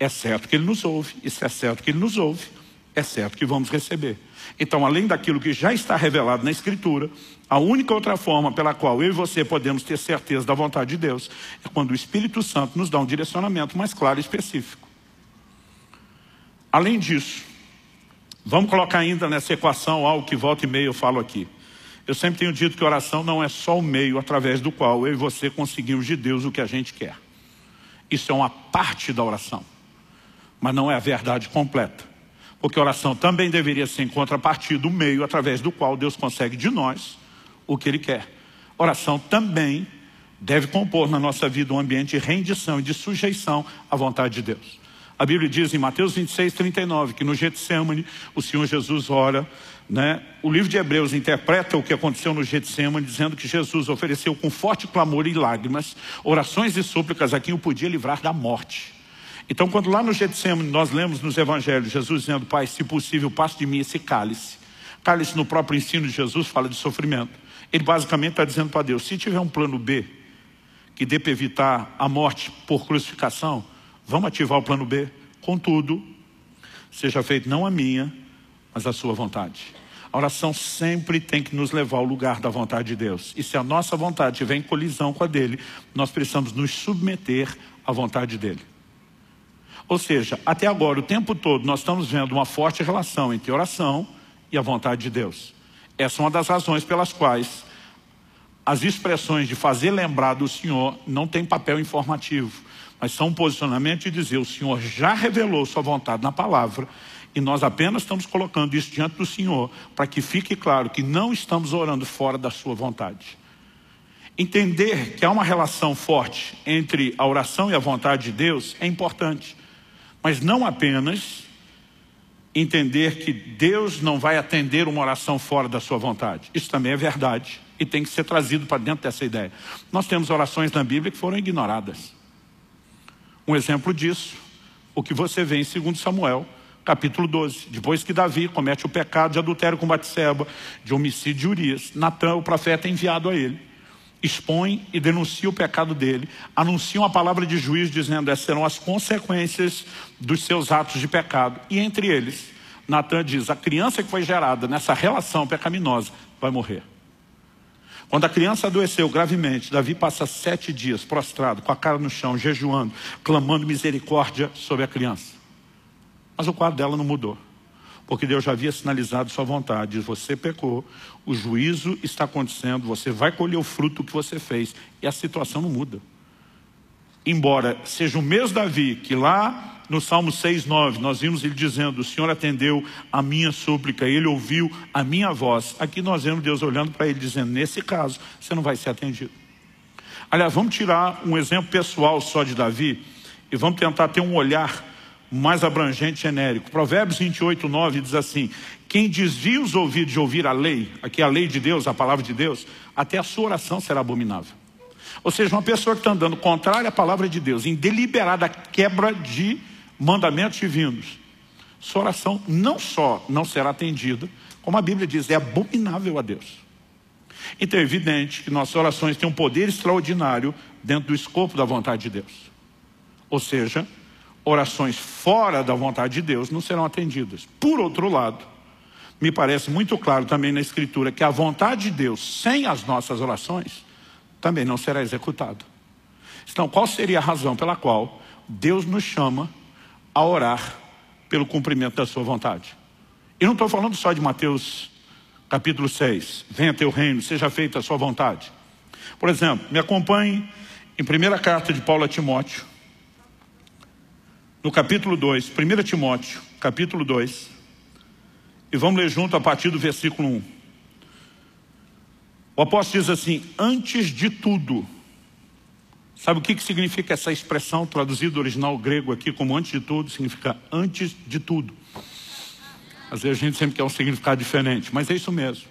é certo que ele nos ouve, e se é certo que ele nos ouve, é certo que vamos receber. Então, além daquilo que já está revelado na Escritura, a única outra forma pela qual eu e você podemos ter certeza da vontade de Deus é quando o Espírito Santo nos dá um direcionamento mais claro e específico. Além disso, vamos colocar ainda nessa equação algo que volta e meia eu falo aqui. Eu sempre tenho dito que oração não é só o meio através do qual eu e você conseguimos de Deus o que a gente quer. Isso é uma parte da oração, mas não é a verdade completa. Porque oração também deveria ser em contrapartida do meio através do qual Deus consegue de nós o que Ele quer. Oração também deve compor na nossa vida um ambiente de rendição e de sujeição à vontade de Deus. A Bíblia diz em Mateus 26, 39, que no Getsemane o Senhor Jesus ora, né? O livro de Hebreus interpreta o que aconteceu no Getsemane, dizendo que Jesus ofereceu com forte clamor e lágrimas, orações e súplicas a quem o podia livrar da morte. Então, quando lá no Getsemane nós lemos nos evangelhos Jesus dizendo, Pai, se possível, passe de mim esse cálice. Cálice no próprio ensino de Jesus fala de sofrimento. Ele basicamente está dizendo para Deus, se tiver um plano B, que dê para evitar a morte por crucificação, vamos ativar o plano B. Contudo, seja feito não a minha, mas a sua vontade. A oração sempre tem que nos levar ao lugar da vontade de Deus. E se a nossa vontade estiver em colisão com a dele, nós precisamos nos submeter à vontade dele. Ou seja, até agora, o tempo todo, nós estamos vendo uma forte relação entre oração e a vontade de Deus. Essa é uma das razões pelas quais as expressões de fazer lembrar do Senhor não tem papel informativo, mas são um posicionamento de dizer, o Senhor já revelou sua vontade na palavra, E nós apenas estamos colocando isso diante do Senhor para que fique claro que não estamos orando fora da sua vontade. Entender que há uma relação forte entre a oração e a vontade de Deus é importante. Mas não apenas entender que Deus não vai atender uma oração fora da sua vontade. Isso também é verdade e tem que ser trazido para dentro dessa ideia. Nós temos orações na Bíblia que foram ignoradas. Um exemplo disso, o que você vê em 2 Samuel, capítulo 12. Depois que Davi comete o pecado de adultério com Batseba, de homicídio de Urias, Natan, o profeta, é enviado a ele. Expõe e denuncia o pecado dele, anuncia uma palavra de juízo dizendo essas serão as consequências dos seus atos de pecado. E entre eles, Natan diz, a criança que foi gerada nessa relação pecaminosa vai morrer. Quando a criança adoeceu gravemente, Davi passa sete dias prostrado, com a cara no chão, jejuando, clamando misericórdia sobre a criança. Mas o quadro dela não mudou. Porque Deus já havia sinalizado sua vontade. Você pecou, o juízo está acontecendo, você vai colher o fruto que você fez. E a situação não muda. Embora seja o mesmo Davi que lá no Salmo 6, 9, nós vimos ele dizendo, o Senhor atendeu a minha súplica, ele ouviu a minha voz. Aqui nós vemos Deus olhando para ele dizendo, nesse caso, você não vai ser atendido. Aliás, vamos tirar um exemplo pessoal só de Davi e vamos tentar ter um olhar mais abrangente, genérico. Provérbios 28, 9 diz assim, quem desvia os ouvidos de ouvir a lei, aqui a lei de Deus, a palavra de Deus, até a sua oração será abominável. Ou seja, uma pessoa que está andando contrária à palavra de Deus, em deliberada quebra de mandamentos divinos, sua oração não só não será atendida, como a Bíblia diz, é abominável a Deus. Então é evidente que nossas orações têm um poder extraordinário dentro do escopo da vontade de Deus. Ou seja, orações fora da vontade de Deus não serão atendidas. Por outro lado, me parece muito claro também na Escritura que a vontade de Deus, sem as nossas orações, também não será executada. Então, qual seria a razão pela qual Deus nos chama a orar pelo cumprimento da sua vontade. E não estou falando só de Mateus capítulo 6, venha teu reino, seja feita a sua vontade. Por exemplo, me acompanhe em primeira carta de Paulo a Timóteo, no capítulo 2, 1 Timóteo, capítulo 2, e vamos ler junto a partir do versículo 1. O apóstolo diz assim, antes de tudo, Sabe o que, que significa essa expressão traduzida do original grego aqui como antes de tudo? Significa antes de tudo. Às vezes a gente sempre quer um significado diferente, mas é isso mesmo.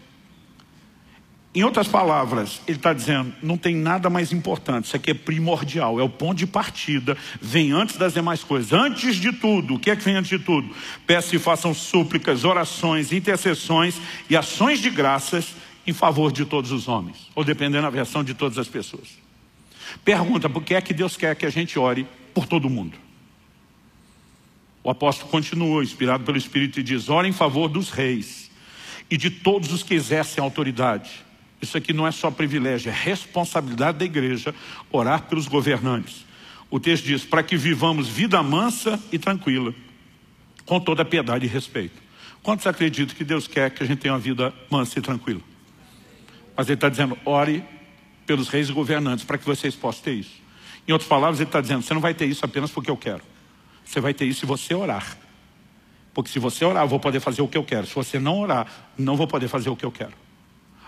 Em outras palavras, ele está dizendo, não tem nada mais importante, isso aqui é primordial, é o ponto de partida, vem antes das demais coisas. Antes de tudo, o que é que vem antes de tudo? Peço e façam súplicas, orações, intercessões e ações de graças em favor de todos os homens, ou dependendo da versão de todas as pessoas. Pergunta, por que é que Deus quer que a gente ore por todo mundo? O apóstolo continua, inspirado pelo Espírito, e diz, ore em favor dos reis e de todos os que exercem autoridade. Isso aqui não é só privilégio, é responsabilidade da igreja orar pelos governantes. O texto diz, para que vivamos vida mansa e tranquila, com toda piedade e respeito. Quantos acreditam que Deus quer que a gente tenha uma vida mansa e tranquila? Mas ele está dizendo, ore pelos reis e governantes, para que vocês possam ter isso. Em outras palavras, ele está dizendo, você não vai ter isso apenas porque eu quero. Você vai ter isso se você orar. Porque se você orar, eu vou poder fazer o que eu quero. Se você não orar, não vou poder fazer o que eu quero.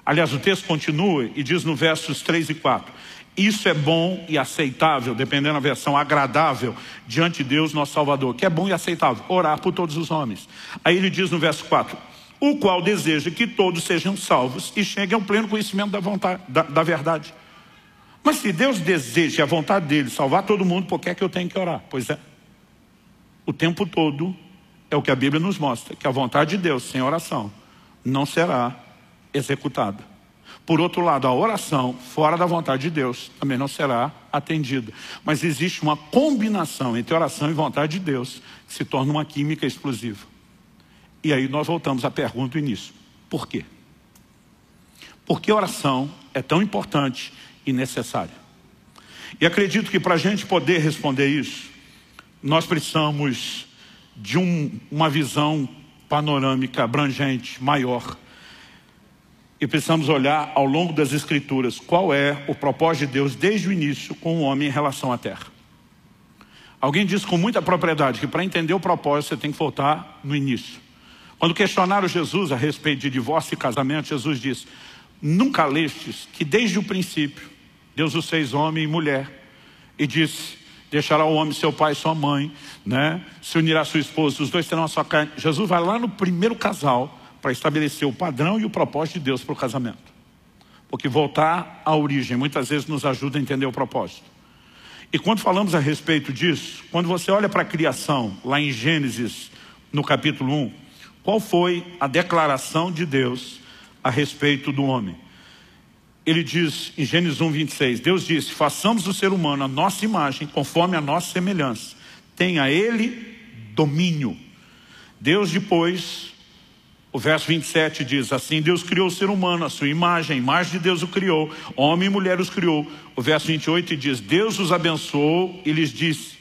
Aliás, o texto continua e diz no versos 3 e 4. Isso é bom e aceitável, dependendo da versão, agradável, diante de Deus, nosso Salvador. Que é bom e aceitável, orar por todos os homens. Aí ele diz no verso 4, o qual deseja que todos sejam salvos e cheguem ao pleno conhecimento da, vontade, da, da verdade. Mas se Deus deseja a vontade dele salvar todo mundo, por que é que eu tenho que orar? Pois é. O tempo todo é o que a Bíblia nos mostra, que a vontade de Deus sem oração não será executada. Por outro lado, a oração fora da vontade de Deus também não será atendida. Mas existe uma combinação entre oração e vontade de Deus que se torna uma química explosiva. E aí nós voltamos à pergunta do início. Por quê? Por que oração é tão importante e necessária? E acredito que para a gente poder responder isso, nós precisamos de um, uma visão panorâmica, abrangente, maior. E precisamos olhar ao longo das escrituras qual é o propósito de Deus desde o início com o homem em relação à terra. Alguém disse com muita propriedade que para entender o propósito você tem que voltar no início. Quando questionaram Jesus a respeito de divórcio e casamento, Jesus disse, nunca lestes que desde o princípio Deus os fez homem e mulher e disse, deixará o homem seu pai e sua mãe, né? se unirá a sua esposa, os dois terão a sua carne. Jesus vai lá no primeiro casal para estabelecer o padrão e o propósito de Deus para o casamento. Porque voltar à origem muitas vezes nos ajuda a entender o propósito. E quando falamos a respeito disso, quando você olha para a criação, lá em Gênesis, no capítulo 1, qual foi a declaração de Deus a respeito do homem? Ele diz em Gênesis 1, 26, Deus disse, façamos o ser humano a nossa imagem, conforme a nossa semelhança. Tenha ele domínio. Deus depois o verso 27 diz assim, Deus criou o ser humano, a sua imagem, a imagem de Deus o criou, homem e mulher os criou. O verso 28 diz, Deus os abençoou e lhes disse,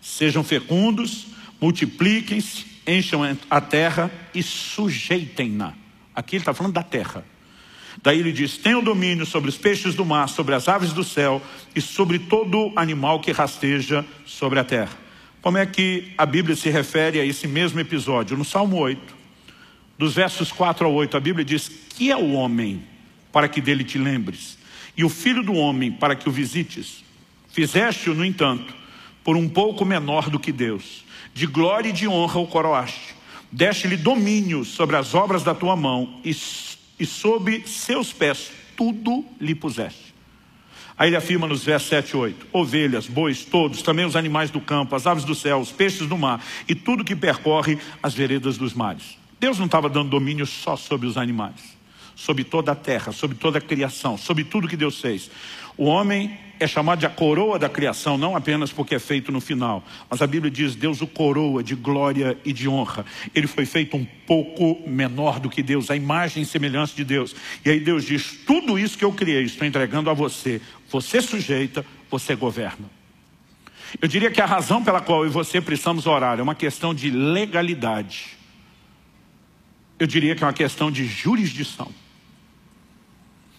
sejam fecundos, multipliquem-se, encham a terra e sujeitem-na. Aqui ele está falando da terra. Daí ele diz, tenham domínio sobre os peixes do mar, sobre as aves do céu e sobre todo animal que rasteja sobre a terra. Como é que a Bíblia se refere a esse mesmo episódio? No Salmo 8, dos versos 4 a 8, a Bíblia diz: Que é o homem para que dele te lembres, e o filho do homem para que o visites? Fizeste-o, no entanto, por um pouco menor do que Deus. De glória e de honra o coroaste. Deste-lhe domínio sobre as obras da tua mão, e, e sob seus pés tudo lhe puseste. Aí ele afirma nos versos 7 e 8: Ovelhas, bois, todos, também os animais do campo, as aves do céu, os peixes do mar, e tudo que percorre as veredas dos mares. Deus não estava dando domínio só sobre os animais, sobre toda a terra, sobre toda a criação, sobre tudo que Deus fez. O homem é chamado de a coroa da criação, não apenas porque é feito no final, mas a Bíblia diz: Deus o coroa de glória e de honra. Ele foi feito um pouco menor do que Deus, a imagem e semelhança de Deus. E aí Deus diz: Tudo isso que eu criei, estou entregando a você. Você sujeita, você governa. Eu diria que a razão pela qual eu e você precisamos orar é uma questão de legalidade eu diria que é uma questão de jurisdição.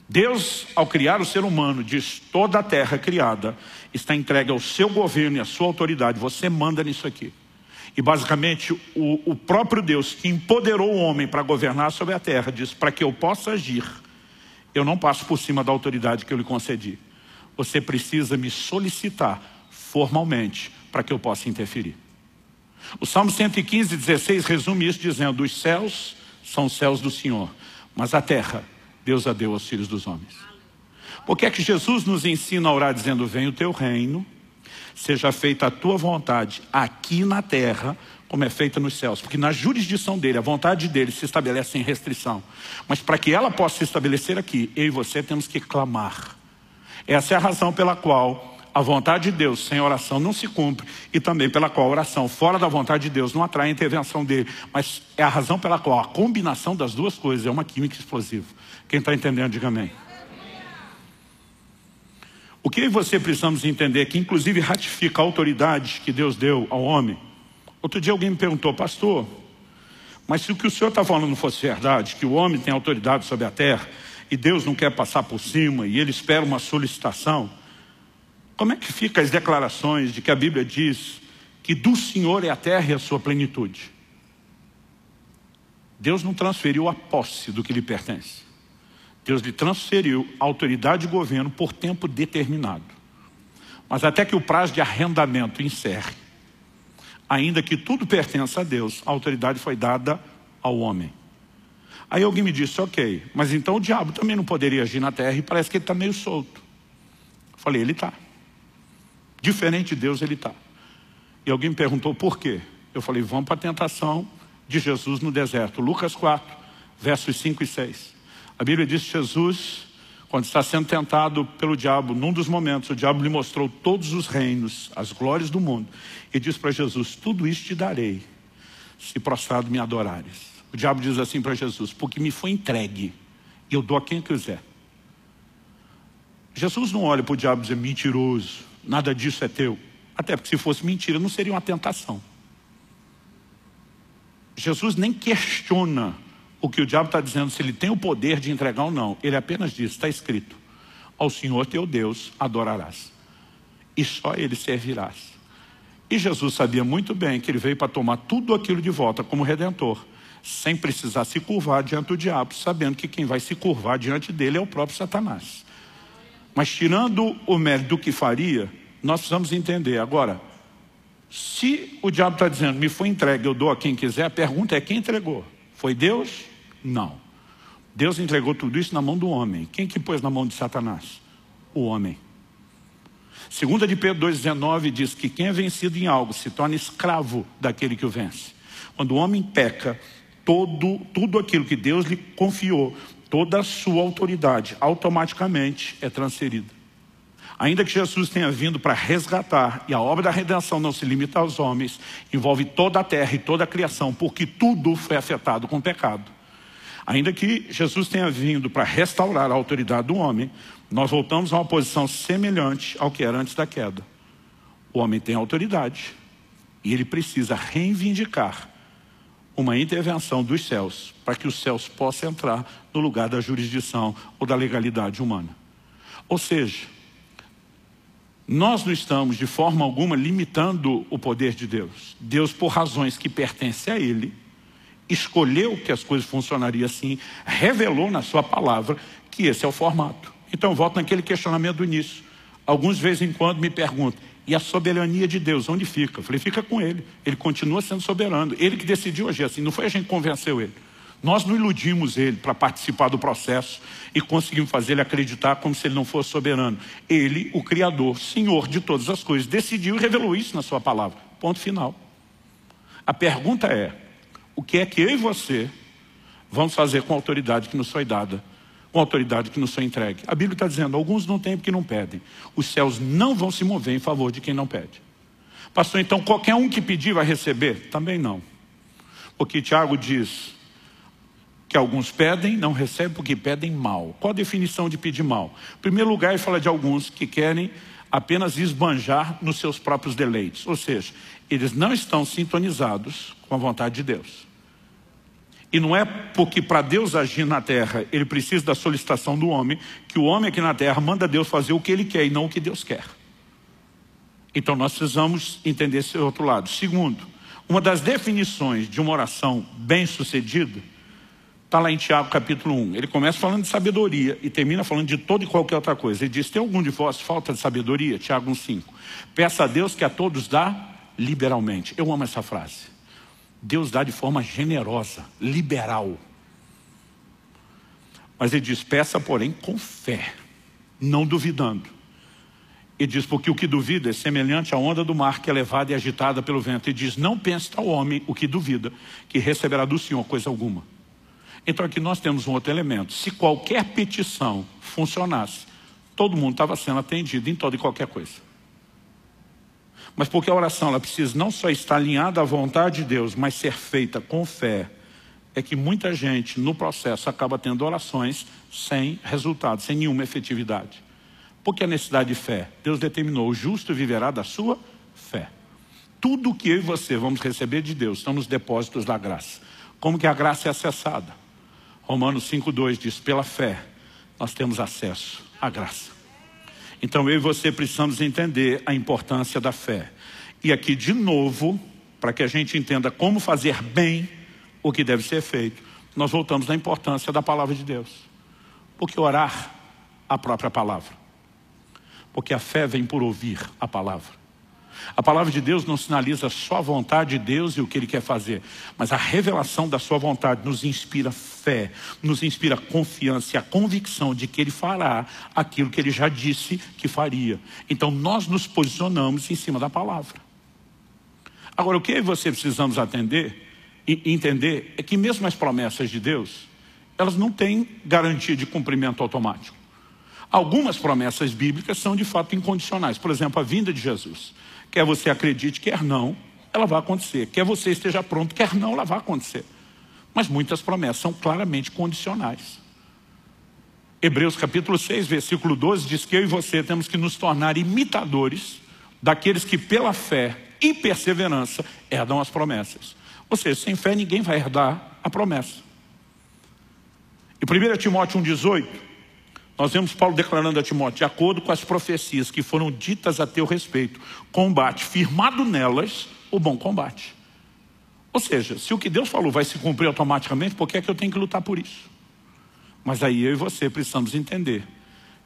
Deus, ao criar o ser humano, diz: toda a terra criada está entregue ao seu governo e à sua autoridade. Você manda nisso aqui. E basicamente, o, o próprio Deus que empoderou o homem para governar sobre a terra, diz: para que eu possa agir, eu não passo por cima da autoridade que eu lhe concedi. Você precisa me solicitar formalmente para que eu possa interferir. O Salmo 115, 16 resume isso dizendo: os céus são os céus do Senhor, mas a terra Deus a deu aos filhos dos homens. Por que é que Jesus nos ensina a orar dizendo: Vem o teu reino, seja feita a tua vontade aqui na terra, como é feita nos céus? Porque na jurisdição dele, a vontade dele se estabelece sem restrição. Mas para que ela possa se estabelecer aqui, eu e você temos que clamar. Essa é a razão pela qual a vontade de Deus sem oração não se cumpre e também pela qual a oração fora da vontade de Deus não atrai a intervenção dele. Mas é a razão pela qual a combinação das duas coisas é uma química explosiva. Quem está entendendo, diga amém. O que você precisamos entender é que inclusive ratifica a autoridade que Deus deu ao homem. Outro dia alguém me perguntou, pastor, mas se o que o senhor está falando fosse verdade, que o homem tem autoridade sobre a terra e Deus não quer passar por cima e ele espera uma solicitação, como é que fica as declarações de que a Bíblia diz que do Senhor é a terra e a sua plenitude? Deus não transferiu a posse do que lhe pertence. Deus lhe transferiu autoridade de governo por tempo determinado. Mas até que o prazo de arrendamento encerre, ainda que tudo pertença a Deus, a autoridade foi dada ao homem. Aí alguém me disse, ok, mas então o diabo também não poderia agir na terra e parece que ele está meio solto. Eu falei, ele está. Diferente de Deus ele está. E alguém me perguntou por quê. Eu falei, vamos para a tentação de Jesus no deserto. Lucas 4, versos 5 e 6. A Bíblia diz que Jesus, quando está sendo tentado pelo diabo, num dos momentos, o diabo lhe mostrou todos os reinos, as glórias do mundo. E diz para Jesus, tudo isso te darei, se prostrado me adorares. O diabo diz assim para Jesus, porque me foi entregue, e eu dou a quem quiser. Jesus não olha para o diabo e diz, mentiroso, nada disso é teu. Até porque se fosse mentira, não seria uma tentação. Jesus nem questiona o que o diabo está dizendo, se ele tem o poder de entregar ou não. Ele apenas diz, está escrito, ao Senhor teu Deus adorarás. E só ele servirás. E Jesus sabia muito bem que ele veio para tomar tudo aquilo de volta como redentor, sem precisar se curvar diante do diabo, sabendo que quem vai se curvar diante dele é o próprio Satanás. Mas tirando o mérito do que faria, nós precisamos entender. Agora, se o diabo está dizendo, me foi entregue, eu dou a quem quiser, a pergunta é quem entregou? Foi Deus? Não. Deus entregou tudo isso na mão do homem. Quem que pôs na mão de Satanás? O homem. Segunda de Pedro 2,19 diz que quem é vencido em algo se torna escravo daquele que o vence. Quando o homem peca, todo, tudo aquilo que Deus lhe confiou, toda a sua autoridade, automaticamente é transferida. Ainda que Jesus tenha vindo para resgatar, e a obra da redenção não se limita aos homens, envolve toda a terra e toda a criação, porque tudo foi afetado com o pecado. Ainda que Jesus tenha vindo para restaurar a autoridade do homem, nós voltamos a uma posição semelhante ao que era antes da queda. O homem tem autoridade e ele precisa reivindicar uma intervenção dos céus para que os céus possam entrar no lugar da jurisdição ou da legalidade humana. Ou seja, nós não estamos de forma alguma limitando o poder de Deus. Deus, por razões que pertencem a Ele, escolheu que as coisas funcionariam assim, revelou na sua palavra que esse é o formato. Então volto naquele questionamento do início. Alguns de vez em quando me perguntam, e a soberania de Deus, onde fica? Eu falei, fica com Ele. Ele continua sendo soberano. Ele que decidiu agir assim, não foi a gente que convenceu Ele. Nós não iludimos Ele para participar do processo e conseguimos fazer Ele acreditar como se Ele não fosse soberano. Ele, o Criador, Senhor de todas as coisas, decidiu e revelou isso na sua palavra. Ponto final. A pergunta é, o que é que eu e você vamos fazer com a autoridade que nos foi dada, com autoridade que nos foi entregue? A Bíblia está dizendo, alguns não têm porque não pedem. Os céus não vão se mover em favor de quem não pede. Pastor, então qualquer um que pedir vai receber? Também não. Porque Tiago diz que alguns pedem, não recebem porque pedem mal. Qual a definição de pedir mal? Em primeiro lugar, ele fala de alguns que querem apenas esbanjar nos seus próprios deleites. Ou seja, eles não estão sintonizados com a vontade de Deus. E não é porque para Deus agir na terra, ele precisa da solicitação do homem, que o homem aqui na terra manda Deus fazer o que ele quer e não o que Deus quer. Então nós precisamos entender esse outro lado. Segundo, uma das definições de uma oração bem sucedida está lá em Tiago capítulo 1. Ele começa falando de sabedoria e termina falando de toda e qualquer outra coisa. Ele diz: Tem algum de vós falta de sabedoria? Tiago 1,5. Peça a Deus que a todos dá liberalmente. Eu amo essa frase. Deus dá de forma generosa, liberal. Mas ele diz: peça, porém, com fé, não duvidando. Ele diz: porque o que duvida é semelhante à onda do mar que é levada e agitada pelo vento. Ele diz: não pense tal homem, o que duvida, que receberá do Senhor coisa alguma. Então aqui nós temos um outro elemento. Se qualquer petição funcionasse, todo mundo estava sendo atendido em toda e qualquer coisa. Mas porque a oração ela precisa não só estar alinhada à vontade de Deus, mas ser feita com fé, é que muita gente no processo acaba tendo orações sem resultado, sem nenhuma efetividade. Porque a necessidade de fé, Deus determinou, o justo viverá da sua fé. Tudo que eu e você vamos receber de Deus estão nos depósitos da graça. Como que a graça é acessada? Romanos 5,2 diz, pela fé nós temos acesso à graça. Então eu e você precisamos entender a importância da fé. E aqui de novo, para que a gente entenda como fazer bem o que deve ser feito, nós voltamos na importância da palavra de Deus. Porque orar a própria palavra. Porque a fé vem por ouvir a palavra. A palavra de Deus não sinaliza só a vontade de Deus e o que Ele quer fazer, mas a revelação da sua vontade nos inspira fé, nos inspira confiança e a convicção de que Ele fará aquilo que Ele já disse que faria. Então nós nos posicionamos em cima da palavra. Agora, o que você precisamos atender e entender é que mesmo as promessas de Deus, elas não têm garantia de cumprimento automático. Algumas promessas bíblicas são de fato incondicionais. Por exemplo, a vinda de Jesus. Quer você acredite, quer não, ela vai acontecer. Quer você esteja pronto, quer não, ela vai acontecer. Mas muitas promessas são claramente condicionais. Hebreus capítulo 6, versículo 12 diz que eu e você temos que nos tornar imitadores daqueles que pela fé e perseverança herdam as promessas. Ou seja, sem fé ninguém vai herdar a promessa. E 1 Timóteo 1,18 Nós vemos Paulo declarando a Timóteo, de acordo com as profecias que foram ditas a teu respeito, combate, firmado nelas, o bom combate. Ou seja, se o que Deus falou vai se cumprir automaticamente, por que é que eu tenho que lutar por isso? Mas aí eu e você precisamos entender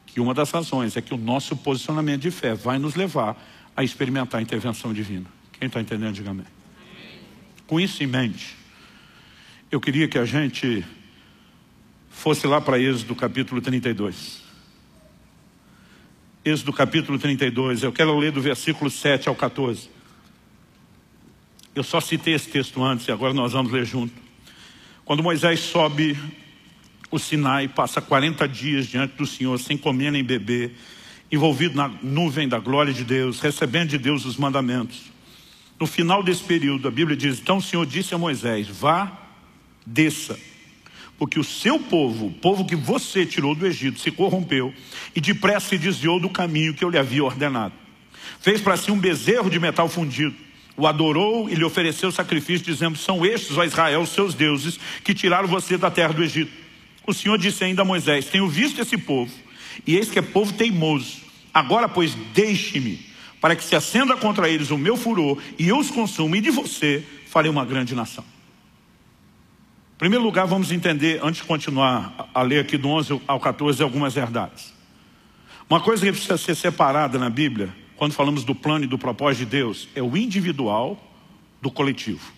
que uma das razões é que o nosso posicionamento de fé vai nos levar a experimentar a intervenção divina. Quem está entendendo, diga amém. Com isso em mente, eu queria que a gente fosse lá para Êxodo capítulo 32. Êxodo capítulo 32, eu quero ler do versículo 7 ao 14. Eu só citei esse texto antes e agora nós vamos ler junto. Quando Moisés sobe o Sinai, passa 40 dias diante do Senhor, sem comer nem beber, envolvido na nuvem da glória de Deus, recebendo de Deus os mandamentos. No final desse período, a Bíblia diz: Então o Senhor disse a Moisés: Vá, desça porque o seu povo, o povo que você tirou do Egito, se corrompeu e depressa se desviou do caminho que eu lhe havia ordenado. Fez para si um bezerro de metal fundido, o adorou e lhe ofereceu sacrifício, dizendo: São estes, ó Israel, os seus deuses, que tiraram você da terra do Egito. O Senhor disse ainda a Moisés: Tenho visto esse povo, e eis que é povo teimoso. Agora, pois, deixe-me, para que se acenda contra eles o meu furor, e eu os consuma, e de você farei uma grande nação. Primeiro lugar, vamos entender, antes de continuar a ler aqui do 11 ao 14, algumas verdades. Uma coisa que precisa ser separada na Bíblia, quando falamos do plano e do propósito de Deus, é o individual do coletivo.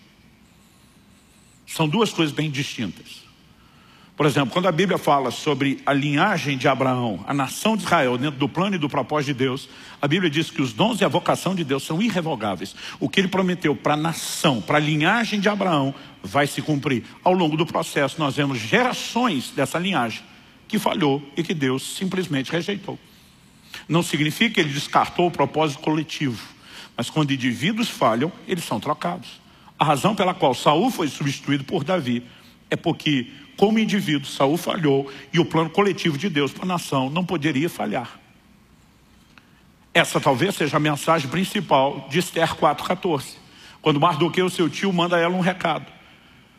São duas coisas bem distintas. Por exemplo, quando a Bíblia fala sobre a linhagem de Abraão, a nação de Israel, dentro do plano e do propósito de Deus, a Bíblia diz que os dons e a vocação de Deus são irrevogáveis. O que ele prometeu para a nação, para a linhagem de Abraão, vai se cumprir. Ao longo do processo, nós vemos gerações dessa linhagem que falhou e que Deus simplesmente rejeitou. Não significa que ele descartou o propósito coletivo, mas quando indivíduos falham, eles são trocados. A razão pela qual Saul foi substituído por Davi é porque como indivíduo, Saul falhou e o plano coletivo de Deus para a nação não poderia falhar. Essa talvez seja a mensagem principal de Esther 4,14. Quando Mardoqueu, seu tio, manda a ela um recado.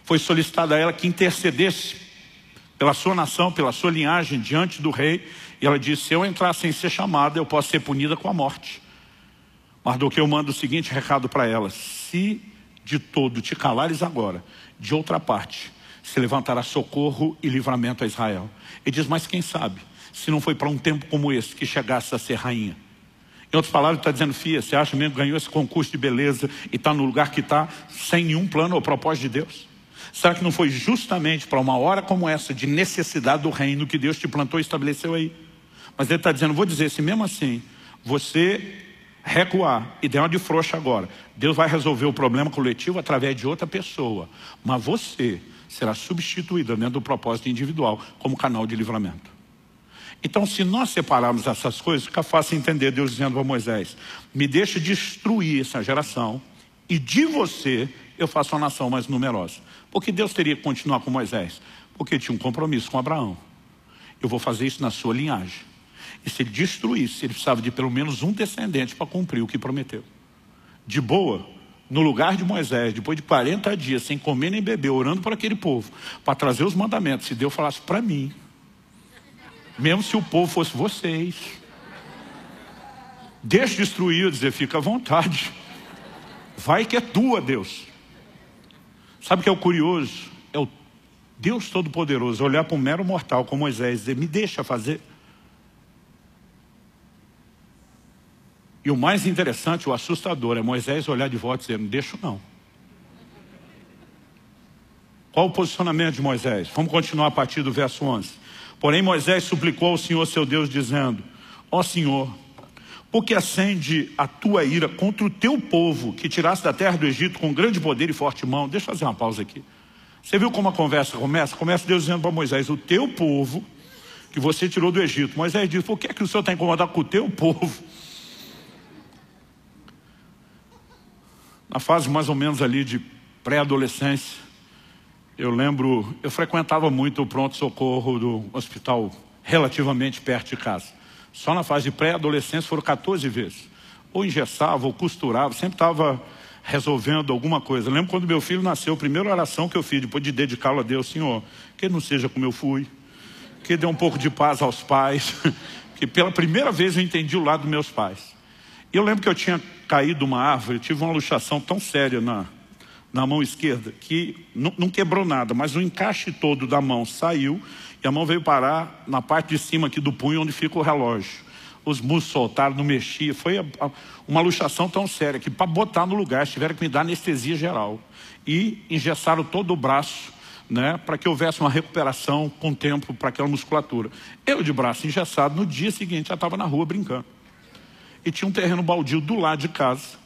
Foi solicitado a ela que intercedesse pela sua nação, pela sua linhagem, diante do rei. E ela disse, se eu entrar sem ser chamada, eu posso ser punida com a morte. Mardoqueu manda o seguinte recado para ela. Se de todo te calares agora, de outra parte, se levantará socorro e livramento a Israel. Ele diz, mas quem sabe, se não foi para um tempo como esse que chegasse a ser rainha. Em outras palavras, está dizendo, Fia, você acha mesmo que ganhou esse concurso de beleza e está no lugar que está, sem nenhum plano ou propósito de Deus? Será que não foi justamente para uma hora como essa, de necessidade do reino, que Deus te plantou e estabeleceu aí? Mas ele está dizendo, vou dizer, se mesmo assim, você recuar e der uma de frouxa agora, Deus vai resolver o problema coletivo através de outra pessoa. Mas você será substituída dentro do propósito individual como canal de livramento. Então, se nós separarmos essas coisas, fica fácil entender Deus dizendo a Moisés: me deixe destruir essa geração e de você eu faço uma nação mais numerosa. Porque Deus teria que continuar com Moisés? Porque tinha um compromisso com Abraão. Eu vou fazer isso na sua linhagem. E se ele destruísse, ele precisava de pelo menos um descendente para cumprir o que prometeu. De boa, no lugar de Moisés, depois de 40 dias, sem comer nem beber, orando por aquele povo, para trazer os mandamentos, se Deus falasse para mim, mesmo se o povo fosse vocês, deixe destruir, dizer, fica à vontade, vai que é tua, Deus. Sabe o que é o curioso? É o Deus Todo-Poderoso olhar para um mero mortal como Moisés e dizer, me deixa fazer. E o mais interessante, o assustador, é Moisés olhar de volta e dizer, não deixo não. Qual o posicionamento de Moisés? Vamos continuar a partir do verso 11. Porém Moisés suplicou ao Senhor seu Deus, dizendo, ó Senhor, porque acende a tua ira contra o teu povo, que tiraste da terra do Egito com grande poder e forte mão. Deixa eu fazer uma pausa aqui. Você viu como a conversa começa? Começa Deus dizendo para Moisés, o teu povo, que você tirou do Egito. Moisés diz, por que, é que o Senhor está incomodado com o teu povo? Na fase mais ou menos ali de pré-adolescência, eu lembro, eu frequentava muito o pronto-socorro do hospital relativamente perto de casa. Só na fase de pré-adolescência foram 14 vezes. Ou engessava, ou costurava, sempre estava resolvendo alguma coisa. Eu lembro quando meu filho nasceu, a primeira oração que eu fiz, depois de dedicá-lo a Deus, Senhor, que ele não seja como eu fui. que deu um pouco de paz aos pais, que pela primeira vez eu entendi o lado dos meus pais. Eu lembro que eu tinha caído uma árvore, tive uma luxação tão séria na, na mão esquerda, que não, não quebrou nada, mas o encaixe todo da mão saiu e a mão veio parar na parte de cima aqui do punho, onde fica o relógio. Os músculos soltaram, não mexia. Foi a, a, uma luxação tão séria que para botar no lugar tiveram que me dar anestesia geral. E engessaram todo o braço né, para que houvesse uma recuperação com tempo para aquela musculatura. Eu de braço engessado, no dia seguinte já estava na rua brincando. E tinha um terreno baldio do lado de casa.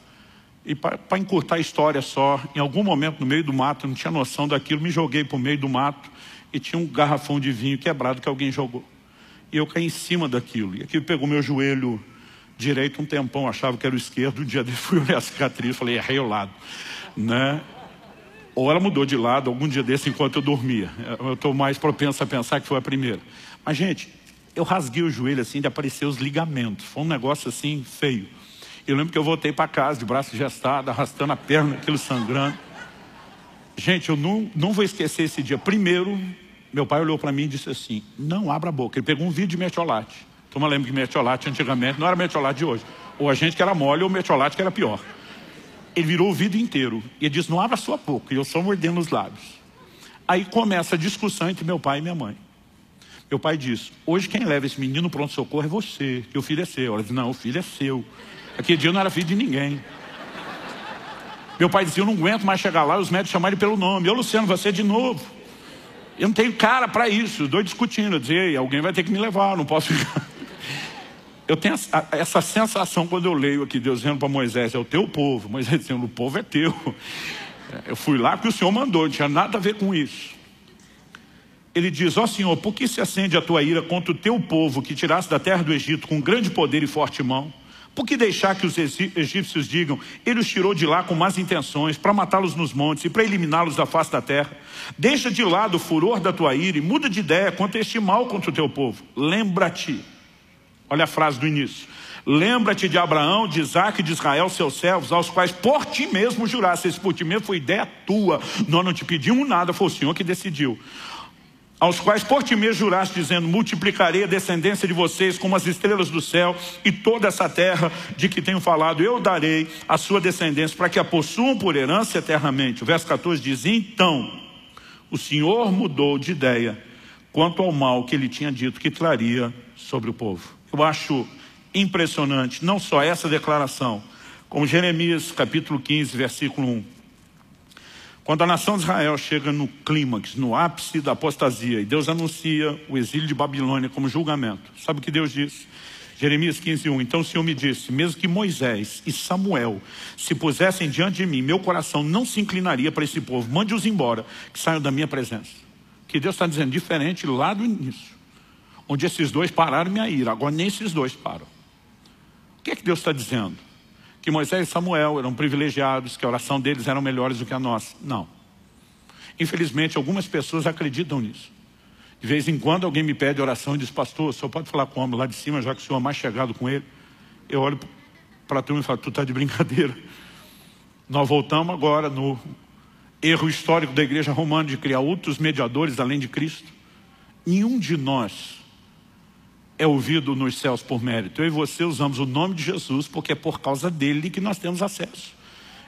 E para encurtar a história só, em algum momento no meio do mato, eu não tinha noção daquilo, me joguei para o meio do mato e tinha um garrafão de vinho quebrado que alguém jogou. E eu caí em cima daquilo. E aquilo pegou meu joelho direito um tempão, achava que era o esquerdo. Um dia depois fui olhar a cicatriz, falei, errei o lado. Né? Ou ela mudou de lado algum dia desse enquanto eu dormia. Eu estou mais propenso a pensar que foi a primeira. Mas, gente, eu rasguei o joelho assim de aparecer os ligamentos. Foi um negócio assim feio. Eu lembro que eu voltei para casa de braço gestado, arrastando a perna, aquilo sangrando. Gente, eu não, não vou esquecer esse dia. Primeiro, meu pai olhou para mim e disse assim: Não abra a boca. Ele pegou um vídeo de metiolate. Toma lembra que metiolate antigamente não era metiolate de hoje. Ou a gente que era mole ou metiolate que era pior. Ele virou o vídeo inteiro e ele disse: Não abra a sua boca. E eu só mordendo os lábios. Aí começa a discussão entre meu pai e minha mãe. Meu pai diz: Hoje quem leva esse menino pronto-socorro é você, que o filho é seu. Ela diz: Não, o filho é seu. Aquele dia não era filho de ninguém. Meu pai dizia: Eu não aguento mais chegar lá e os médicos chamarem pelo nome. Ô Luciano, você de novo. Eu não tenho cara para isso. Dois discutindo. Eu dizia: Alguém vai ter que me levar, não posso ficar. Eu tenho essa sensação quando eu leio aqui Deus dizendo para Moisés: É o teu povo. Moisés dizendo: O povo é teu. Eu fui lá porque o Senhor mandou, não tinha nada a ver com isso. Ele diz: Ó oh, Senhor, por que se acende a tua ira contra o teu povo que tiraste da terra do Egito com grande poder e forte mão? Por que deixar que os egípcios digam, ele os tirou de lá com más intenções, para matá-los nos montes e para eliminá-los da face da terra? Deixa de lado o furor da tua ira e muda de ideia quanto a este mal contra o teu povo. Lembra-te, olha a frase do início. Lembra-te de Abraão, de Isaac e de Israel, seus servos, aos quais por ti mesmo juraste. Esse por ti mesmo foi ideia tua. Nós não te pedimos nada, foi o Senhor que decidiu aos quais por ti mesmo juraste, dizendo: Multiplicarei a descendência de vocês como as estrelas do céu, e toda essa terra de que tenho falado, eu darei a sua descendência, para que a possuam por herança eternamente. O verso 14 diz: Então, o Senhor mudou de ideia quanto ao mal que ele tinha dito que traria sobre o povo. Eu acho impressionante, não só essa declaração, como Jeremias capítulo 15, versículo 1. Quando a nação de Israel chega no clímax, no ápice da apostasia, e Deus anuncia o exílio de Babilônia como julgamento, sabe o que Deus diz? Jeremias 15, 1. Então o Senhor me disse: mesmo que Moisés e Samuel se pusessem diante de mim, meu coração não se inclinaria para esse povo. Mande-os embora, que saiam da minha presença. Que Deus está dizendo diferente lá do início, onde esses dois pararam minha ira. Agora nem esses dois param. O que é que Deus está dizendo? Que Moisés e Samuel eram privilegiados, que a oração deles era melhores do que a nossa. Não. Infelizmente, algumas pessoas acreditam nisso. De vez em quando alguém me pede oração e diz, pastor, senhor pode falar com o homem lá de cima, já que o senhor é mais chegado com ele? Eu olho para a turma e falo, tu está de brincadeira. Nós voltamos agora no erro histórico da igreja romana de criar outros mediadores além de Cristo. Nenhum de nós é ouvido nos céus por mérito. Eu e você usamos o nome de Jesus porque é por causa dele que nós temos acesso.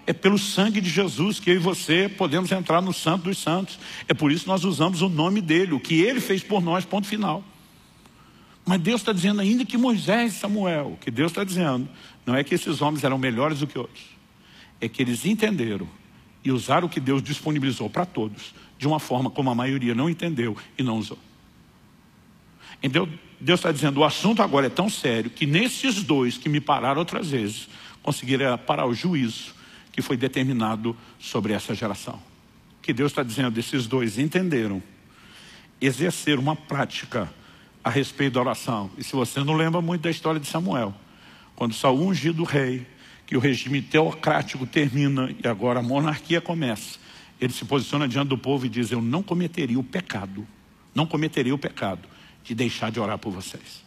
É pelo sangue de Jesus que eu e você podemos entrar no Santo dos Santos. É por isso que nós usamos o nome dele, o que ele fez por nós, ponto final. Mas Deus está dizendo ainda que Moisés e Samuel, o que Deus está dizendo, não é que esses homens eram melhores do que outros. É que eles entenderam e usaram o que Deus disponibilizou para todos, de uma forma como a maioria não entendeu e não usou. Então, Deus está dizendo, o assunto agora é tão sério que nesses dois que me pararam outras vezes, conseguiram parar o juízo que foi determinado sobre essa geração. Que Deus está dizendo, esses dois entenderam, exercer uma prática a respeito da oração. E se você não lembra muito da história de Samuel, quando Saul ungido rei, que o regime teocrático termina e agora a monarquia começa, ele se posiciona diante do povo e diz, eu não cometeria o pecado, não cometeria o pecado de deixar de orar por vocês.